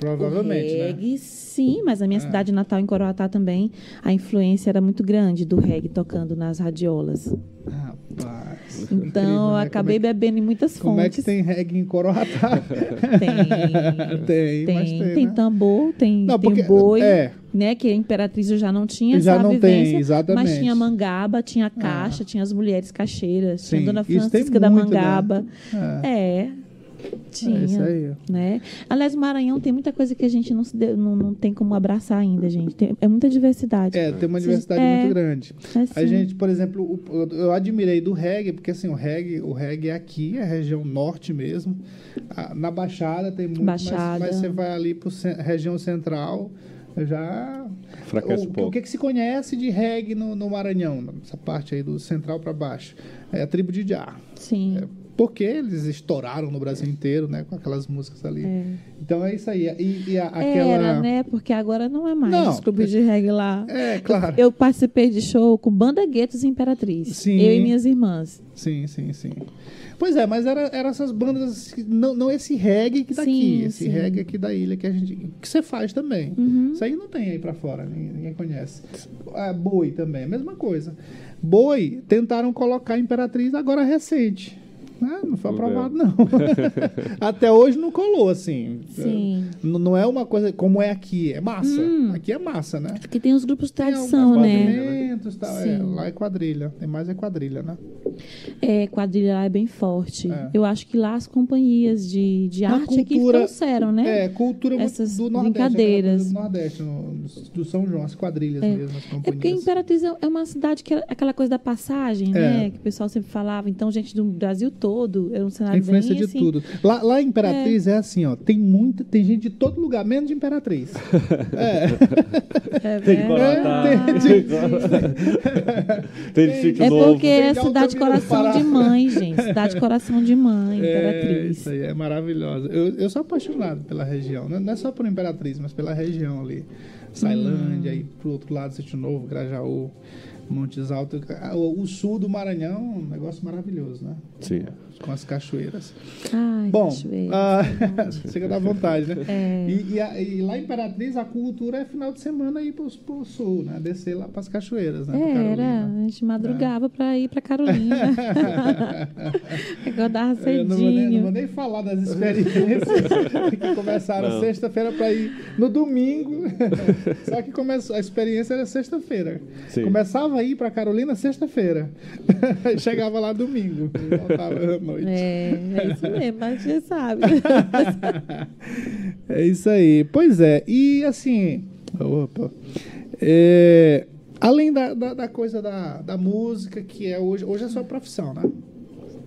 Provavelmente, o né? reggae, sim, mas a minha É. cidade natal, em Coroatá, também, a influência era muito grande do reggae tocando nas radiolas. Rapaz. Então, incrível, né? acabei como é, bebendo em muitas que- como é que fontes. tem reggae em Coroatá? [laughs] Tem, [laughs] tem, mas tem, tem né? tambor, tem, Não, tem porque- boi, é. né? Que a Imperatriz eu já não tinha Já essa não tem, vivência, exatamente. mas tinha mangaba, tinha caixa, tinha as mulheres caixeiras, Sim, tinha a Dona tem Francisca da muito, né? Mangaba. É. É. Tinha. É isso aí. né? Aliás, o Maranhão tem muita coisa que a gente não, se deu- não, não tem como abraçar ainda, gente. Tem- é muita diversidade. É, tem uma diversidade é. muito grande. É, A sim. gente, por exemplo, o- eu- admirei do reggae, porque assim, o reggae, o reggae é aqui, é a região norte mesmo. Na Baixada tem muito, mas- Baixada. Mas, você vai ali para região central, já... Enfraquece o, um pouco. o que, que se conhece de reggae no, no Maranhão, nessa parte aí do central para baixo? É a tribo de Já. Sim. Porque eles estouraram no Brasil inteiro, né? Com aquelas músicas ali. É. Então é isso aí. E, e a- aquela... Era, né? Porque agora não é mais Não. os clubes de reggae lá. É, claro. Eu participei de show com Banda Guetos e Imperatriz. Sim. Eu e minhas irmãs. Sim, sim, sim. Pois é, mas era, era essas bandas, não, não esse reggae que daqui, Sim, esse sim. reggae aqui da ilha que a gente, que você faz também. Uhum. Isso aí não tem aí pra fora, ninguém, ninguém conhece. Ah, boi também, a mesma coisa. Boi tentaram colocar Imperatriz agora recente. Né? Não foi aprovado, não. [laughs] Até hoje não colou, assim. Sim. N- Não é uma coisa como é aqui, é massa. Hum. Aqui é massa, né? Porque tem os grupos de Tem tradição, alguns né? movimentos tal. É, lá é quadrilha. Tem mais é quadrilha, né? É, quadrilha lá é bem forte. É. Eu acho que lá as companhias de, de arte é que cultura- trouxeram, né? É, cultura muito Essas do Nordeste. brincadeiras. aquela coisa Do Nordeste, no- do São João, as quadrilhas É. mesmo, as É porque companhias. Imperatriz é é uma cidade que é aquela coisa da passagem, É. né? Que o pessoal sempre falava. Então, gente do Brasil todo, era um A cenário influência bem de assim. tudo. Lá, lá em Imperatriz é. assim, ó. Tem muita, tem gente de todo lugar, menos de Imperatriz. [laughs] É, Tem que é, colocar. Tem [laughs] de sítio é novo. porque é Tem de cidade coração de mãe, gente. Cidade de coração de mãe, [laughs] É, Imperatriz. isso aí é maravilhosa. Eu, eu sou apaixonado pela região. Não não é só por Imperatriz, mas pela região ali. Sailândia, Hum. aí pro outro lado, Sítio Novo, Grajaú, Montes Altos. O, sul do Maranhão, um negócio maravilhoso, né? Sim. Com as cachoeiras. Ai, Bom, cachoeira. ah, [laughs] chega da vontade, né? É. E, e a- e lá em Imperatriz, a cultura é final de semana ir pro, pro sul, né? Descer lá pras cachoeiras, né? pra Era, a gente madrugava pra ir pra Carolina. [laughs] Acordava Eu não vou, nem, não cedinho. vou nem falar das experiências [laughs] que começaram sexta-feira para ir no domingo. Só que começou, a experiência era sexta-feira. Começava a ir para Carolina sexta-feira. Chegava lá domingo. Voltava noite. É, é isso [laughs] mesmo, mas você sabe. [laughs] É isso aí. Pois é. E assim. Opa. É, além da, da, da coisa da, da música, que é hoje. Hoje é a sua profissão, né?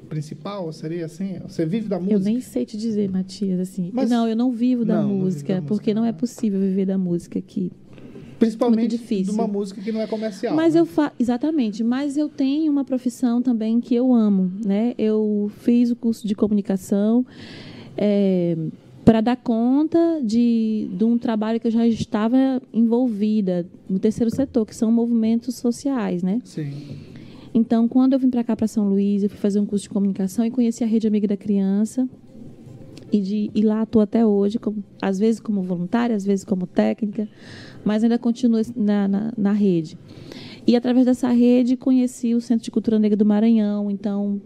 Principal seria assim? Você vive da música? Eu nem sei te dizer, Matias, assim. Mas- não, eu não vivo da Não, não vive música, da porque música, não é possível viver da música aqui. Principalmente de uma música que não é comercial. Mas né? eu fa... exatamente, mas eu tenho uma profissão também que eu amo, né? Eu fiz o curso de comunicação para dar conta de, de um trabalho que eu já estava envolvida no terceiro setor, que são movimentos sociais, né? Sim. Então, quando eu vim para cá, para São Luís, eu fui fazer um curso de comunicação e conheci a Rede Amiga da Criança. E, de, e lá estou até hoje, como- às vezes como voluntária, às vezes como técnica, mas ainda continuo na, na, na rede. E através dessa rede conheci o Centro de Cultura Negra do Maranhão, então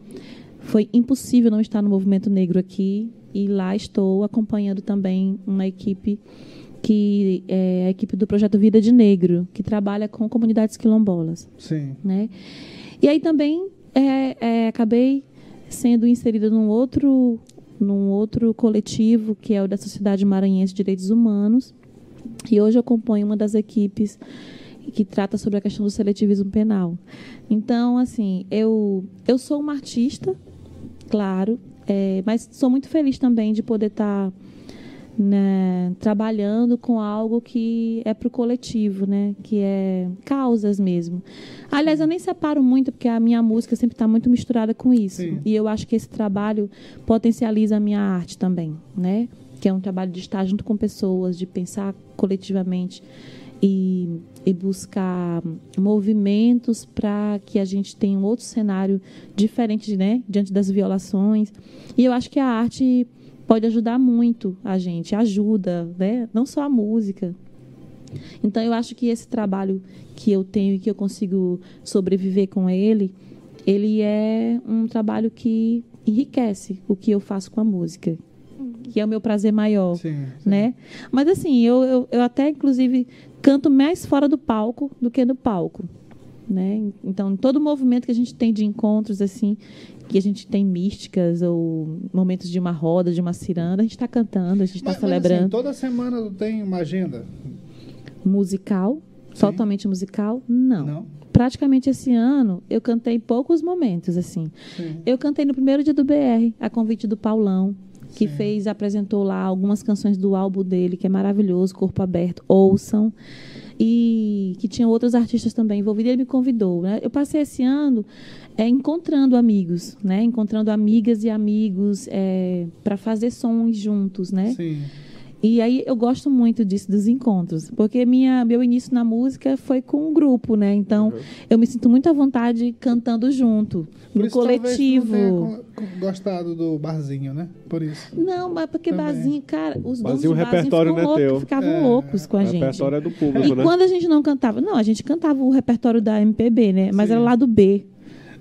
foi impossível não estar no movimento negro aqui. E lá estou acompanhando também uma equipe que é a equipe do projeto Vida de Negro, que trabalha com comunidades quilombolas Sim. né? E aí também é, é, acabei sendo inserida num outro, num outro coletivo, que é o da Sociedade Maranhense de Direitos Humanos. E hoje eu acompanho uma das equipes que trata sobre a questão do seletivismo penal. Então, assim, eu, eu sou uma artista, claro, é, mas sou muito feliz também de poder estar né, trabalhando com algo que é para o coletivo, né? Que é causas mesmo. Aliás, eu nem separo muito, porque a minha música sempre está muito misturada com isso. Sim. E eu acho que esse trabalho potencializa a minha arte também, né? Que é um trabalho de estar junto com pessoas, de pensar coletivamente e, e buscar movimentos para que a gente tenha um outro cenário diferente, né? Diante das violações. E eu acho que a arte pode ajudar muito a gente, ajuda, né? Não só a música. Então eu acho que esse trabalho que eu tenho e que eu consigo sobreviver com ele, ele é um trabalho que enriquece o que eu faço com a música, que é o meu prazer maior, Sim. sim. né? Mas assim, eu, eu, eu até inclusive canto mais fora do palco do que no palco. né? Então, todo movimento que a gente tem de encontros assim, que a gente tem místicas ou momentos de uma roda, de uma ciranda, a gente está cantando, a gente está Mas, mas, celebrando. assim, toda semana tem uma agenda? Musical, Sim. totalmente musical? Não. Não? Praticamente esse ano eu cantei poucos momentos assim. Sim. Eu cantei no primeiro dia do BR, a convite do Paulão, que Sim. fez, apresentou lá algumas canções do álbum dele, que é maravilhoso, Corpo Aberto, ouçam. E que tinha outros artistas também envolvidos, ele me convidou. Né? Eu passei esse ano é, encontrando amigos, né? encontrando amigas e amigos para fazer sons juntos. Né? Sim. E aí eu gosto muito disso, dos encontros, porque minha, meu início na música foi com um grupo, né? Então eu me sinto muito à vontade cantando junto, Por no isso, coletivo. não tenha gostado do barzinho, né? Por isso. Não, mas porque Também. barzinho, cara, os donos Barzinho, do o barzinho repertório ficam não é ficavam É, loucos com a O gente. repertório é do público, E né? quando a gente não cantava, não, a gente cantava o repertório da MPB, né? Mas Sim. era lá do B.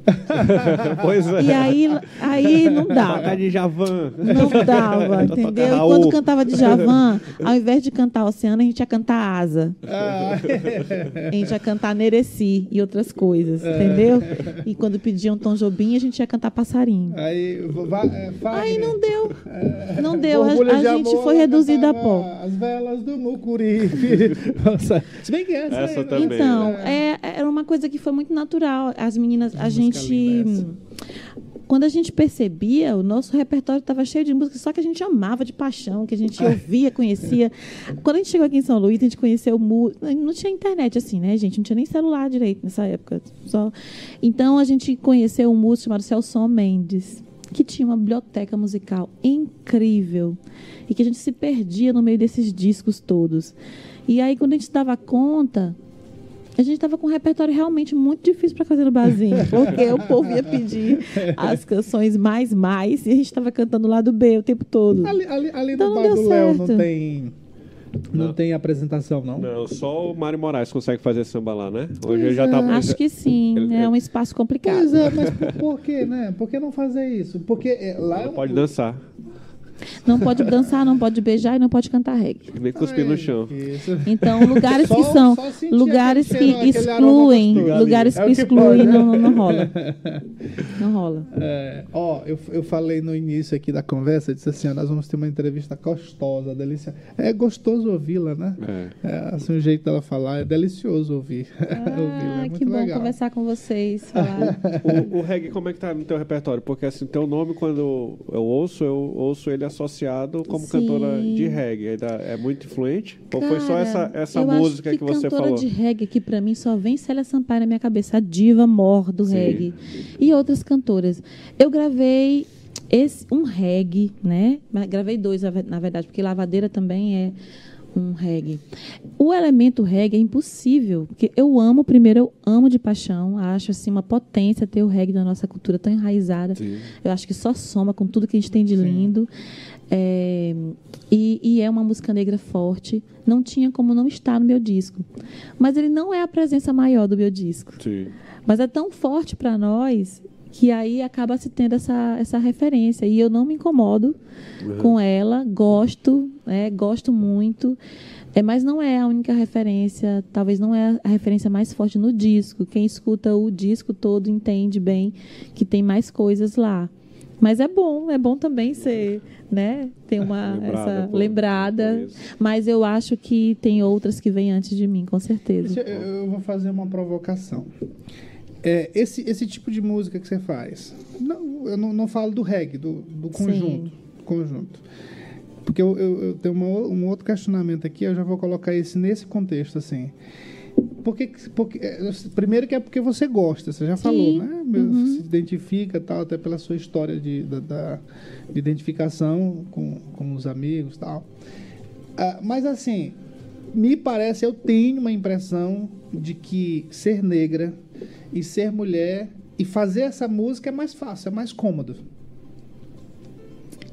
[laughs] pois é. E aí, aí não dava. de Javan. Não dava, [laughs] entendeu? E quando cantava de Javan, ao invés de cantar Oceano, a gente ia cantar Asa. Ah, A gente ia cantar Nereci e outras coisas, entendeu? E quando pediam Tom Jobim, a gente ia cantar Passarinho. aí, vai, é. Aí não deu. Não deu. A, a de gente amor, foi reduzida a pó. As velas do Mucuri. [laughs] Nossa, se bem que essa, Essa aí, né? também. Então, é, era uma coisa que foi muito natural. As meninas, a música gente. Quando a gente percebia, o nosso repertório estava cheio de músicas, só que a gente amava de paixão, que a gente [laughs] ouvia, conhecia. Quando a gente chegou aqui em São Luís, a gente conheceu mu Não tinha internet assim, né, gente? Não tinha nem celular direito nessa época. Só... Então a gente conheceu um músico chamado Celso Mendes, que tinha uma biblioteca musical incrível. E que a gente se perdia no meio desses discos todos. E aí, quando a gente dava conta, a gente estava com um repertório realmente muito difícil para fazer no barzinho, [laughs] porque o povo ia pedir as canções mais mais e a gente estava cantando lá do B o tempo todo. Ali, ali, ali Então no bar do Léo não tem. Não, Não. tem apresentação, não? Não, só o Mário Moraes consegue fazer samba lá, né? Hoje ele já tá... é. Acho que sim, Ele- é um espaço complicado. Pois é, mas por, por que, né? Por que não fazer isso? Porque é, lá é Não um- pode dançar, Não pode dançar, não pode beijar e não pode cantar reggae. nem cuspir no chão. Isso. Então, lugares que Só- são só sentir lugares que excluem, lugares É o que que excluem pode, né? não, não rola. [laughs] Não rola. É, ó, eu, eu falei no início aqui da conversa, disse assim, ó, nós vamos ter uma entrevista gostosa, deliciosa. É gostoso ouvi-la, né? É. É, assim, o jeito dela falar é delicioso ouvir. [laughs] Ah, é muito que bom legal. conversar com vocês. [laughs] falar. O, o reggae, como é que tá no teu repertório? Porque assim, teu nome, quando eu ouço, eu ouço ele associado como Sim. cantora de reggae. É muito influente? Ou foi só Cara, essa, essa música acho que, você cantora falou? de reggae que pra mim só vem Célia Sampaio na minha cabeça, a diva mor do Sim. reggae. E outras cantoras. Eu gravei esse, um reggae, né? Gravei dois, na verdade, porque Lavadeira também é um reggae. O elemento reggae é impossível, porque eu amo, primeiro eu amo de paixão, acho assim uma potência ter o reggae na nossa cultura tão enraizada. Sim. Eu acho que só soma com tudo que a gente tem de lindo. É, e, e é uma música negra forte. Não tinha como não estar no meu disco. Mas ele não é a presença maior do meu disco. Sim. Mas é tão forte para nós que aí acaba se tendo essa, essa referência. E eu não me incomodo Uhum. com ela, gosto, né, gosto muito. É, mas não é a única referência, talvez não é a referência mais forte no disco. Quem escuta o disco todo entende bem que tem mais coisas lá. Mas é bom, é bom também ser, né, ter uma [laughs] Lembrada essa por- lembrada. por. Mas eu acho que tem outras que vêm antes de mim, com certeza. Eu vou fazer uma provocação. É, esse, esse tipo de música que você faz, não, eu não, não falo do reggae, do, do conjunto. conjunto. Porque eu, eu, eu tenho uma um outro questionamento aqui, eu já vou colocar esse nesse contexto, assim. Porque, porque, é, primeiro que é porque você gosta, você já falou, né? Uhum. Se identifica tal, até pela sua história de, da, da- de identificação com, com os amigos tal. Ah, mas assim, me parece, eu tenho uma impressão de que ser negra e ser mulher e fazer essa música é mais fácil, é mais cômodo.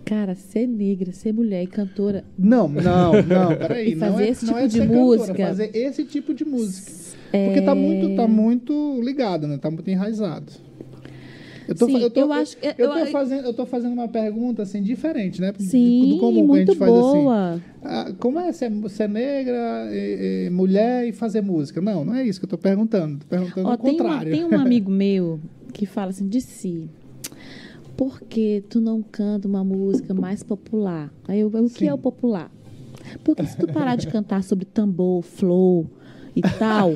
Cara, ser negra, ser mulher e cantora. Não, [laughs] não, não, peraí. E não fazer é, esse não tipo é de ser cantora, música. fazer esse tipo de música. é, Porque tá muito, tá muito ligado, né? Tá muito enraizado. Eu tô, Sim, eu tô, eu acho- eu- eu tô fazendo, eu tô fazendo uma pergunta assim diferente, né? Do- Sim, do comum que a muito gente faz assim. boa. Ah, como é ser, ser negra, e- e mulher e fazer música? Não, não é isso que eu tô perguntando. Tô perguntando Ó, o tem, uma- contrário. tem um [laughs] amigo meu que fala assim de si. Por que tu não canta uma música mais popular? Aí eu, o que Sim. é o popular? Porque se tu parar de cantar sobre tambor, flow e tal,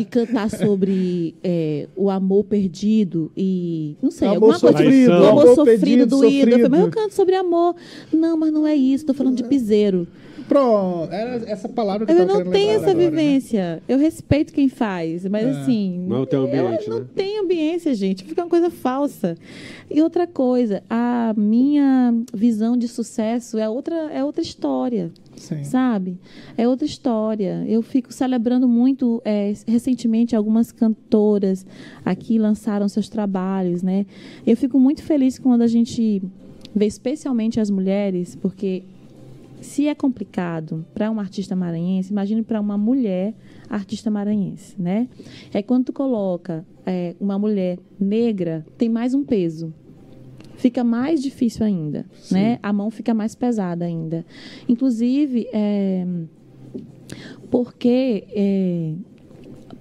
e cantar sobre é, o amor perdido e não sei, Amor alguma coisa sofrido, o amor amor sofrido perdido, do ídolo. Eu falei, mas eu sofrido. canto sobre amor. Não, mas não é isso, tô falando de piseiro. Pronto, era essa palavra que Eu eu não tenho essa agora, né? vivência. Eu respeito quem faz, mas É. assim. Não teu ambiente, eu não né? tenho ambiência, gente. Fica uma coisa falsa. E outra coisa, a minha visão de sucesso é outra, é outra história. Sim. Sabe? É outra história. Eu fico celebrando muito. é, recentemente, algumas cantoras aqui lançaram seus trabalhos, né? Eu fico muito feliz quando a gente vê, especialmente as mulheres, porque se é complicado para um artista maranhense, imagine para uma mulher artista maranhense, né? É quando tu coloca é, uma mulher negra, tem mais um peso. Fica mais difícil ainda, né? A mão fica mais pesada ainda. Inclusive, é, porque é,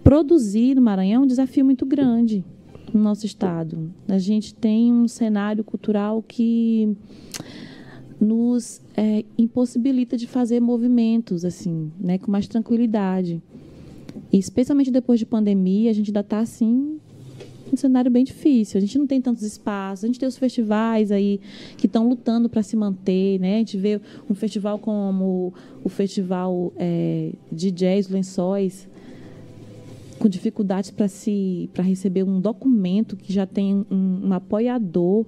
produzir no Maranhão é um desafio muito grande no nosso estado. A gente tem um cenário cultural que nos é, impossibilita de fazer movimentos assim, né, com mais tranquilidade. E especialmente depois de pandemia, a gente ainda está assim um cenário bem difícil. A gente não tem tantos espaços. A gente tem os festivais aí que estão lutando para se manter, né? A gente vê um festival como o festival é, de jazz Lençóis com dificuldades para se para receber um documento que já tem um, um apoiador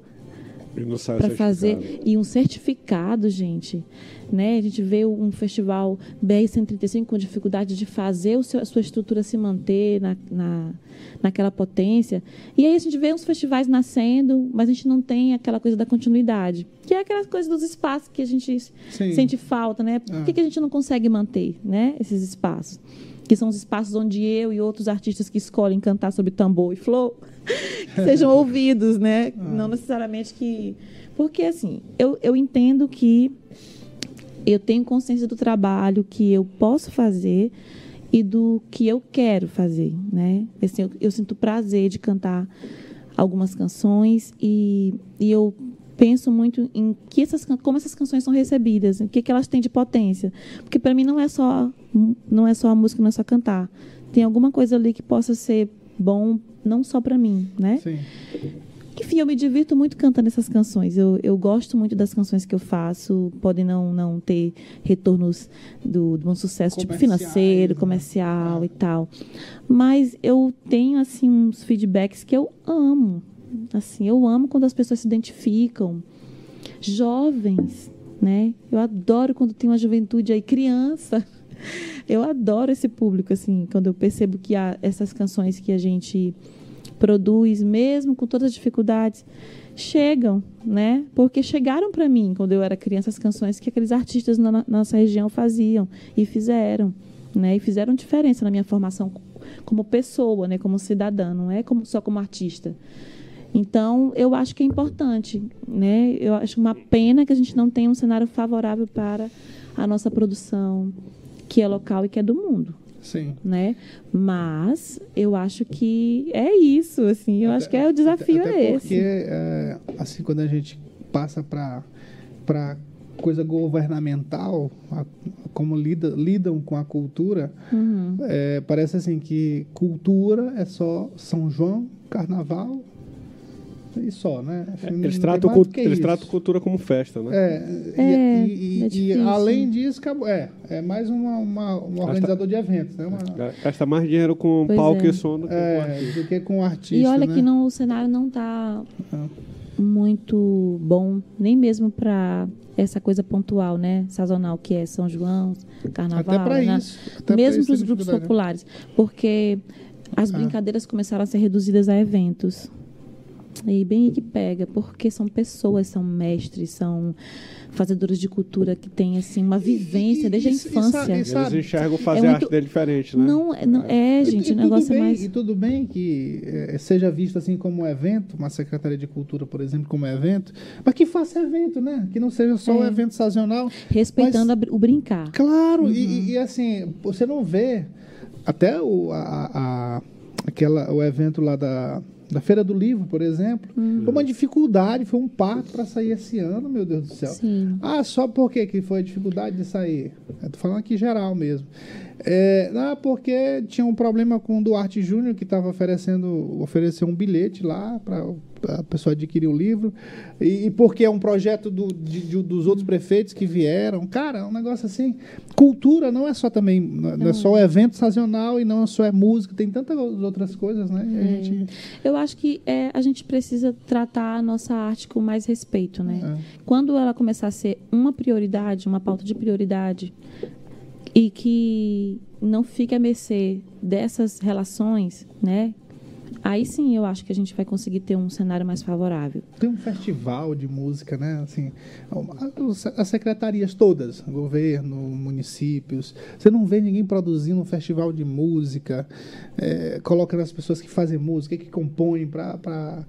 para certificado. fazer e um certificado, gente, né? A gente vê um festival BR 135 com dificuldade de fazer o seu, a sua estrutura se manter na, na, naquela potência. E aí a gente vê uns festivais nascendo, mas a gente não tem aquela coisa da continuidade, que é aquela coisa dos espaços que a gente Sim. sente falta, né? Por Ah. que, que a gente não consegue manter, né? Esses espaços que são os espaços onde eu e outros artistas que escolhem cantar sobre tambor e flow [laughs] que sejam ouvidos, né? [laughs] Não necessariamente que. Porque, assim, eu, eu entendo que eu tenho consciência do trabalho que eu posso fazer e do que eu quero fazer, né? Assim, eu, eu sinto prazer de cantar algumas canções e, e eu penso muito em que essas, como essas canções são recebidas, o que, que elas têm de potência. Porque para mim não é só não é só a música, não é só cantar. Tem alguma coisa ali que possa ser bom não só para mim, né? Sim. Enfim, eu me divirto muito cantando essas canções. Eu, eu gosto muito das canções que eu faço. Podem não, não ter retornos do, de um sucesso tipo financeiro, né? comercial e tal. Mas eu tenho, assim, uns feedbacks que eu amo. Assim, eu amo quando as pessoas se identificam. Jovens, né? Eu adoro quando tem uma juventude aí, criança. Eu adoro esse público, assim, quando eu percebo que há essas canções que a gente produz, mesmo com todas as dificuldades, chegam, né? Porque chegaram para mim quando eu era criança as canções que aqueles artistas na, nossa região faziam e fizeram, né? E fizeram diferença na minha formação como pessoa, né? Como cidadã, não é como, só como artista. Então, eu acho que é importante, né? Eu acho uma pena que a gente não tenha um cenário favorável para a nossa produção, que é local e que é do mundo Sim. né? Mas eu acho que é isso, assim, eu acho que é o desafio até, é até porque, esse. é, assim, quando a gente passa para para coisa governamental, a- como lida, lidam com a cultura, Uhum. é, parece assim que cultura é só São João, Carnaval e só, né? Assim, Eles tratam, eles tratam cultura como festa, né? É, É, e, e- é e além disso, acabou, é, é mais uma, uma, um organizador de eventos, né? Uma, Gasta mais dinheiro com Pois palco é. e som do que com é, artista. do que com o artista. E olha né? que não, o cenário não está muito bom, nem mesmo para essa coisa pontual, né? Sazonal, que é São João, Carnaval. Até para né? isso. até mesmo para os grupos né? populares, porque as Ah. brincadeiras começaram a ser reduzidas a eventos. E bem que pega, porque são pessoas, são mestres, são fazedores de cultura que têm assim uma vivência E- desde a e- e sa- infância. e Eles sabe, enxergam fazer É a muito- arte dele diferente, né? Não, é- não é, gente, e, o negócio é bem, mais E tudo bem que eh, seja visto assim como um evento, uma Secretaria de Cultura, por exemplo, como evento, mas que faça evento, né? Que não seja só um É. evento sazonal. respeitando mas- a o brincar. Claro, e- Uhum. e, e, assim, você não vê até o, a, a- aquela, o evento lá da, da Feira do Livro, por exemplo, Uhum. foi uma dificuldade, foi um parto para sair esse ano, meu Deus do céu. Sim. Ah, só por que que foi a dificuldade de sair? Tô falando aqui geral mesmo. É, não, porque tinha um problema com o Duarte Júnior, que estava oferecendo ofereceu um bilhete lá para a pessoa adquirir o livro. E, e porque é um projeto do- de- de- dos outros prefeitos que vieram. Cara, é um negócio assim. Cultura não é só também, não é só o evento sazonal e não só é música, tem tantas outras coisas, né? É. gente, Eu acho que é, a gente precisa tratar a nossa arte com mais respeito, né? É. Quando ela começar a ser uma prioridade, uma pauta de prioridade, e que não fique à mercê dessas relações, né? Aí sim eu acho que a gente vai conseguir ter um cenário mais favorável. Tem um festival de música, né? Assim, as- as secretarias todas, governo, municípios, você não vê ninguém produzindo um festival de música, é, colocando as pessoas que fazem música, que compõem para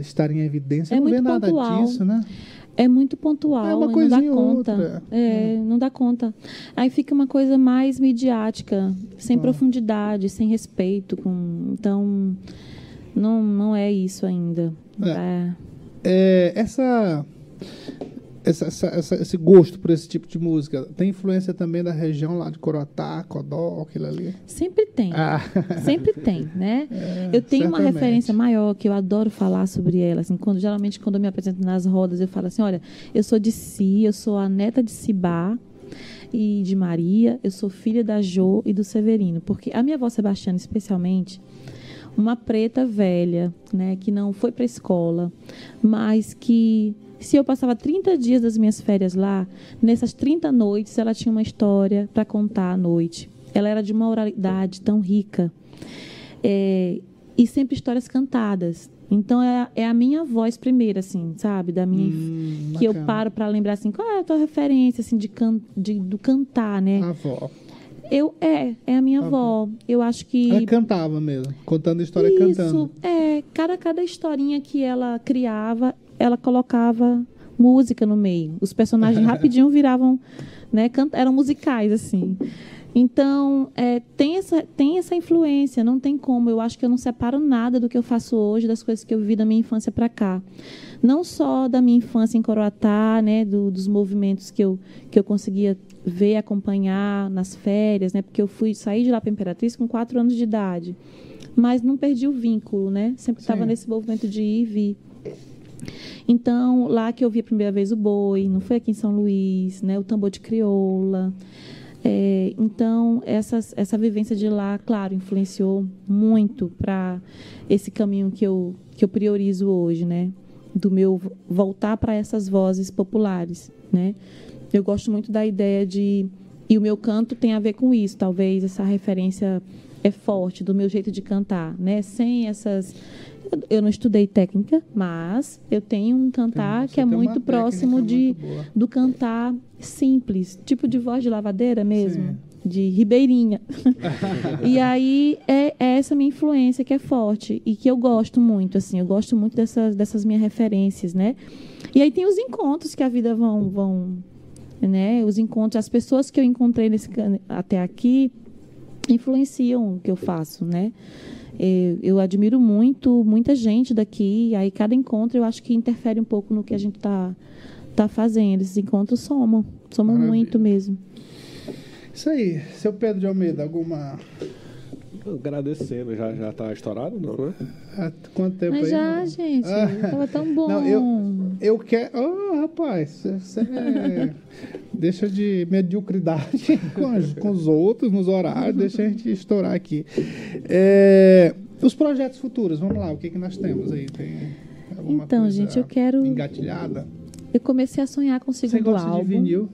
estarem em evidência. É não vê muito nada pontual. disso, né? É muito pontual, É uma não dá conta. outra. É, não dá conta. Aí fica uma coisa mais midiática, sem Ah. profundidade, sem respeito. Com... Então, não, não é isso ainda. É. É. É, essa, essa, essa- esse gosto por esse tipo de música tem influência também da região lá de Coroatá, Codó, aquilo ali? Sempre tem. Ah, Sempre tem, né? [laughs] É, eu tenho uma certamente. referência maior que eu adoro falar sobre ela. Assim, quando, geralmente, quando eu me apresento nas rodas, eu falo assim: olha, eu sou de Si, eu sou a neta de Cibá e de Maria, eu sou filha da Jo e do Severino. Porque a minha avó Sebastiana, especialmente, uma preta velha, né, que não foi para a escola, mas que se eu passava 30 dias das minhas férias lá, nessas 30 noites ela tinha uma história para contar à noite. Ela era de uma oralidade tão rica. É, e sempre histórias cantadas. Então é, a- é a minha voz primeira, assim, sabe? Da minha Hum, que eu paro para lembrar assim, qual é a tua referência assim de, can, de do cantar, né? A avó. Eu é, é a minha Ah, avó. Eu acho que Ela cantava mesmo, contando história cantando. isso, é, cada, cada historinha que ela criava, ela colocava música no meio. Os personagens [laughs] rapidinho viravam, né, eram musicais, assim. Então, é, tem, essa, tem essa influência, não tem como. Eu acho que eu não separo nada do que eu faço hoje, das coisas que eu vivi da minha infância para cá. Não só da minha infância em Coroatá, né, do- dos movimentos que eu, que eu conseguia ver, acompanhar nas férias, né, porque eu fui sair de lá para Imperatriz com quatro anos de idade mas não perdi o vínculo, né? Sempre estava nesse movimento de ir e vir. Então, lá que eu vi a primeira vez o boi, não foi aqui em São Luís, né? O tambor de crioula. É, então, essas, essa vivência de lá, claro, influenciou muito para esse caminho que eu, que eu priorizo hoje, né? Do meu vo- voltar para essas vozes populares, né? Eu gosto muito da ideia de e o meu canto tem a ver com isso, talvez essa referência é forte do meu jeito de cantar, né? Sem essas eu- não estudei técnica, mas eu tenho um cantar que é muito próximo de muito do cantar simples, tipo de voz de lavadeira mesmo, Sim. de ribeirinha. [laughs] e aí é, é essa minha influência que é forte e que eu gosto muito, assim, eu gosto muito dessas, dessas minhas referências, né? E aí tem os encontros que a vida vão, vão né? Os encontros, as pessoas que eu encontrei nesse até aqui influenciam o que eu faço, né? Eu, eu admiro muito muita gente daqui, aí cada encontro eu acho que interfere um pouco no que a gente tá tá fazendo. Esses encontros somam, somam Maravilha. muito mesmo. Isso aí, seu Pedro de Almeida, alguma. Agradecendo, já, já tá estourado, não, né? Há quanto tempo Mas aí? já, não? gente, Ah. tava tão bom. [laughs] Não, Eu quero. Oh, rapaz, você é... deixa de mediocridade [laughs] com, as- com os outros nos horários, deixa a gente estourar aqui. É, Os projetos futuros, vamos lá, o que, que nós temos aí? Tem alguma Então, coisa gente, eu quero- Engatilhada? Eu comecei a sonhar com o Você segundo gosta álbum. de vinil?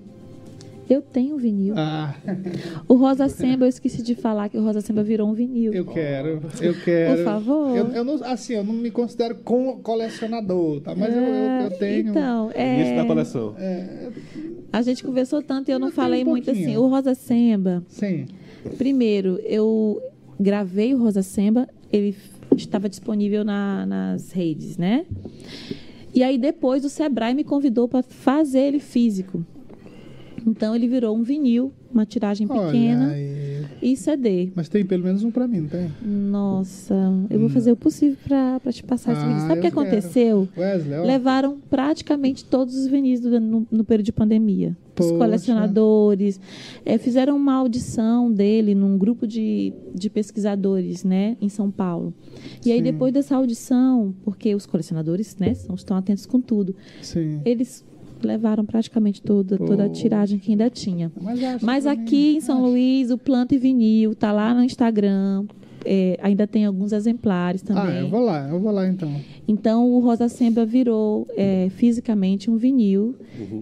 Eu tenho vinil. Ah, O Rosa Semba, eu esqueci de falar que o Rosa Semba virou um vinil. eu quero, eu quero. Por favor. Eu, eu não, assim, eu não me considero com colecionador, tá? Mas eu, eu, eu tenho. Então, Início da é, coleção. a gente conversou tanto e eu não Eu falei um muito assim. O Rosa Semba, Sim. primeiro, eu gravei o Rosa Semba, ele estava disponível na- nas redes, né? E aí depois o Sebrae me convidou para fazer ele físico. Então ele virou um vinil, uma tiragem pequena aí. e CD. Mas tem pelo menos um pra mim, não tem? Nossa, eu vou fazer o possível para te passar esse Ah, vídeo. Sabe o que eu quero. aconteceu? Wesley. Levaram praticamente todos os vinis do- no, no período de pandemia. Os Poxa. colecionadores. eh, fizeram uma audição dele num grupo de, de pesquisadores, né, em São Paulo. E aí, Sim. depois dessa audição, porque os colecionadores, né, estão atentos com tudo, Sim. eles levaram praticamente toda, toda a tiragem que ainda tinha. Mas, Mas aqui em São acho. Luís, o Planta e Vinil tá lá no Instagram. eh, ainda tem alguns exemplares também. Ah, eu vou lá, eu vou lá então. Então o Rosa Sembra virou é, fisicamente um vinil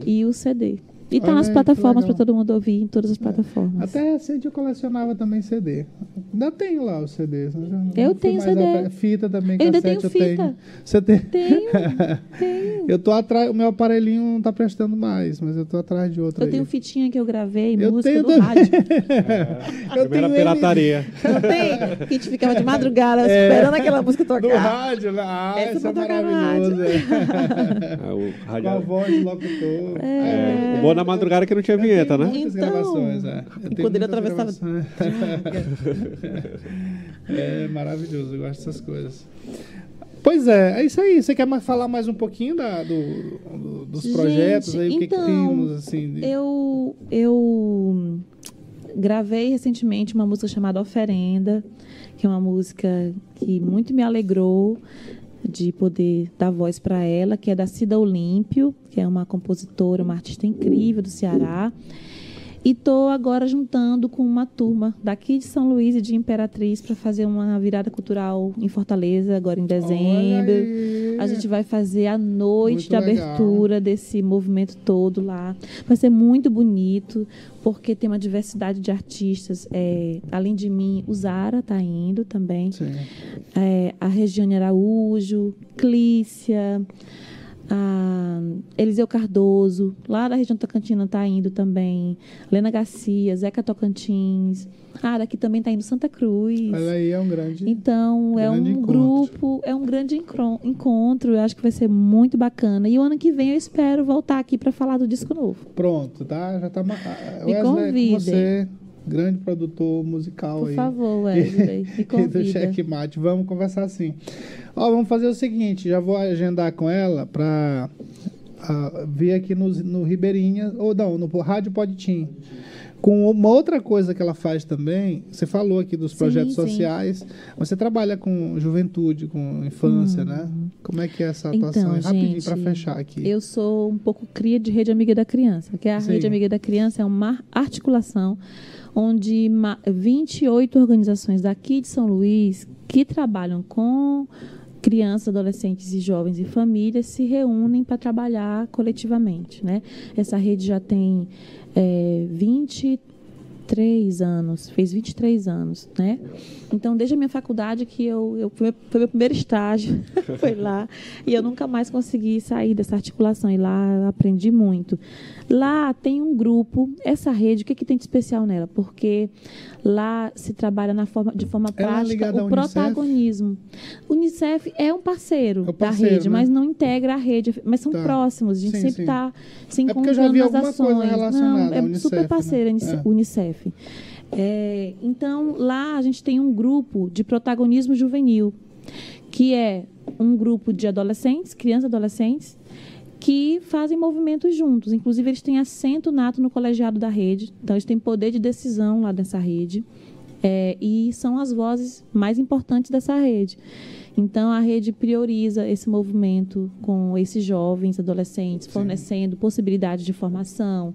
e o CD. E tá nas plataformas para todo mundo ouvir em todas as plataformas. Até CD eu colecionava também CD. Ainda tenho lá os CDs. Eu tenho mais CD. atrás. Fita também, Eu ainda tenho eu fita. tenho. Você tem? Tenho, [laughs] tenho. Eu tô atrás, o meu aparelhinho não tá prestando mais, mas eu tô atrás de outro Eu aí. tenho fitinha que eu gravei, Eu música tenho do também. rádio. [laughs] Eu Primeira tenho pirataria. [laughs] Não tem? Que a gente ficava de madrugada É. esperando aquela música do tocar. rádio, né? Ah, Essa isso é no maravilhoso. é. Ah, o Com a rádio. voz do locutor. É, o bom na madrugada que não tinha vinheta, né? Então, gravações, é. Quando ele atravessava- [laughs] é maravilhoso, eu gosto dessas coisas. Pois é, é isso aí. Você quer mais falar mais um pouquinho da, do, do- dos Gente, projetos aí? O que, que então, temos, assim? de- Eu, eu gravei recentemente uma música chamada Oferenda, que é uma música que muito me alegrou de poder dar voz para ela, que é da Cida Olímpio, que é uma compositora, uma artista incrível do Ceará. E estou agora juntando com uma turma daqui de São Luís e de Imperatriz para fazer uma virada cultural em Fortaleza, agora em dezembro. A gente vai fazer a noite Muito de legal. abertura desse movimento todo lá. Vai ser muito bonito, porque tem uma diversidade de artistas. É, além de mim, o Zara está indo também. É, a Regiane Araújo, Clícia, a Eliseu Cardoso, lá da região Tocantina está indo também. Lena Garcia, Zeca Tocantins. Ah, daqui também está indo Santa Cruz. Olha aí, é um grande. Então, é um Grande encontro. grupo, é um grande encontro. Eu acho que vai ser muito bacana. E o ano que vem eu espero voltar aqui para falar do disco novo. Pronto, tá? Já tá. ma- ah, Me Wesley, é convidem. você, grande produtor musical Por aí. favor, [laughs] Wesley, me E do checkmate. Vamos conversar assim. Ó, vamos fazer o seguinte, já vou agendar com ela para vir aqui no, no Ribeirinha, ou não, no Rádio Podtim. Com uma outra coisa que ela faz também, você falou aqui dos Sim, projetos sim. sociais, você trabalha com juventude, com infância, né? Como é que é essa atuação? Uhum. Então, aí? Rapidinho para fechar aqui. Eu sou um pouco cria de Rede Amiga da Criança, que a Sim. Rede Amiga da Criança é uma articulação onde ma- 28 organizações daqui de São Luís que trabalham com crianças, adolescentes e jovens e famílias se reúnem para trabalhar coletivamente, né? Essa rede já tem é, 23 anos, fez 23 anos, né? Então, desde a minha faculdade que eu, eu foi, meu- primeiro estágio, [laughs] foi lá, e eu nunca mais consegui sair dessa articulação, e lá eu aprendi muito. Lá tem um grupo, essa rede, o que, que tem de especial nela? Porque lá se trabalha na forma, de forma é prática à o Unicef? protagonismo. Unicef é um parceiro, É parceiro, da rede, né? mas não integra a rede, mas são Tá. próximos, a gente Sim, sempre está se É encontrando vi nas ações. não, é Unicef, super né? parceira É. Então, lá a gente tem um grupo de protagonismo juvenil, que é um grupo de adolescentes, crianças e adolescentes, que fazem movimentos juntos. Inclusive, eles têm assento nato no colegiado da rede, então eles têm poder de decisão lá dessa rede. É, e são as vozes mais importantes dessa rede. Então, a rede prioriza esse movimento com esses jovens, adolescentes, fornecendo possibilidades de formação,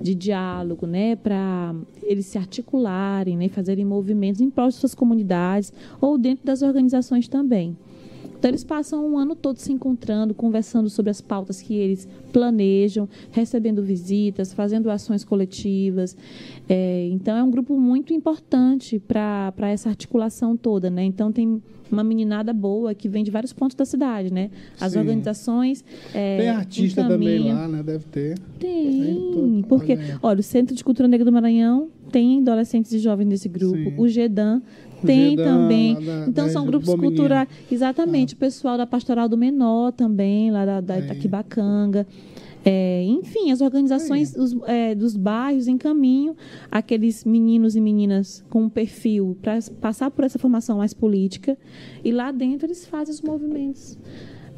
de diálogo, né, para eles se articularem, né, fazerem movimentos em prol de suas comunidades ou dentro das organizações também. Então, eles passam um ano todo se encontrando, conversando sobre as pautas que eles planejam, recebendo visitas, fazendo ações coletivas. É, então, é um grupo muito importante para essa articulação toda. Né? Então, tem uma meninada boa que vem de vários pontos da cidade, né? As Sim. organizações. É, Tem artista também encaminham- lá, né? Deve ter. Tem, Tem todo- porque, olha olha, o Centro de Cultura Negra do Maranhão tem adolescentes e jovens nesse grupo. Sim. O GEDAN tem também. da- então, da são grupos culturais. Exatamente. O pessoal da Pastoral do Menor também, lá da, da. Itaquibacanga. É, enfim, as organizações os, é, dos bairros encaminham aqueles meninos e meninas com um perfil para passar por essa formação mais política e lá dentro eles fazem os movimentos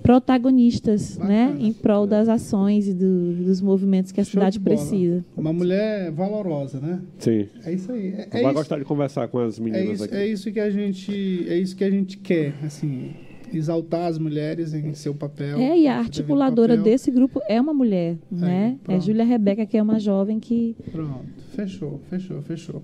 protagonistas, né, Bacana. em prol das ações e do- dos movimentos que a Show cidade precisa. Uma mulher valorosa, né? Sim. É isso aí. É, é Vai isso, gostar de conversar com as é meninas isso, aqui. é isso que a gente, é isso que a gente quer, assim, exaltar as mulheres em seu papel. É, e a articuladora desse grupo é uma mulher, né? É pronto. Júlia Rebeca, que é uma jovem que. Pronto, fechou, fechou, fechou.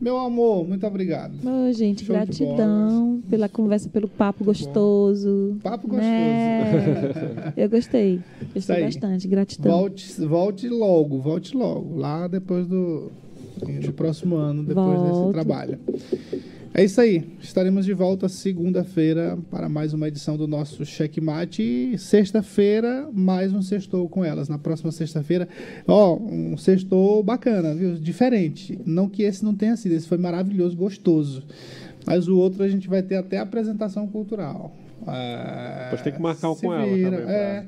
Meu amor, muito obrigado. Ô, gente, Show gratidão pela conversa, pelo papo gostoso. Papo gostoso. Né? Eu gostei. Gostei aí. bastante. Gratidão. Volte, volte logo, volte logo. Lá depois do, do próximo ano, depois desse Volto. trabalho. É isso aí. Estaremos de volta segunda-feira para mais uma edição do nosso Checkmate. E sexta-feira, mais um sextou com elas. Na próxima sexta-feira, ó, um sextou bacana, viu? Diferente. Não que esse não tenha sido, esse foi maravilhoso, gostoso. Mas o outro a gente vai ter até apresentação cultural. É, Depois tem que marcar um se com ela vira, também, pra- É.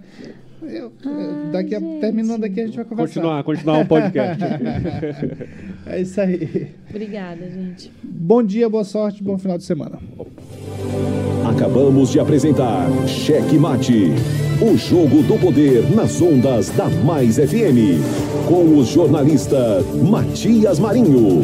Eu- Ai, daqui a, terminando aqui a gente vai conversar. Continuar, continuar o podcast. [laughs] É isso aí. Obrigada, gente. Bom dia, boa sorte, bom final de semana. Acabamos de apresentar Cheque Mate, o jogo do poder nas ondas da Mais FM, com o jornalista Matias Marinho.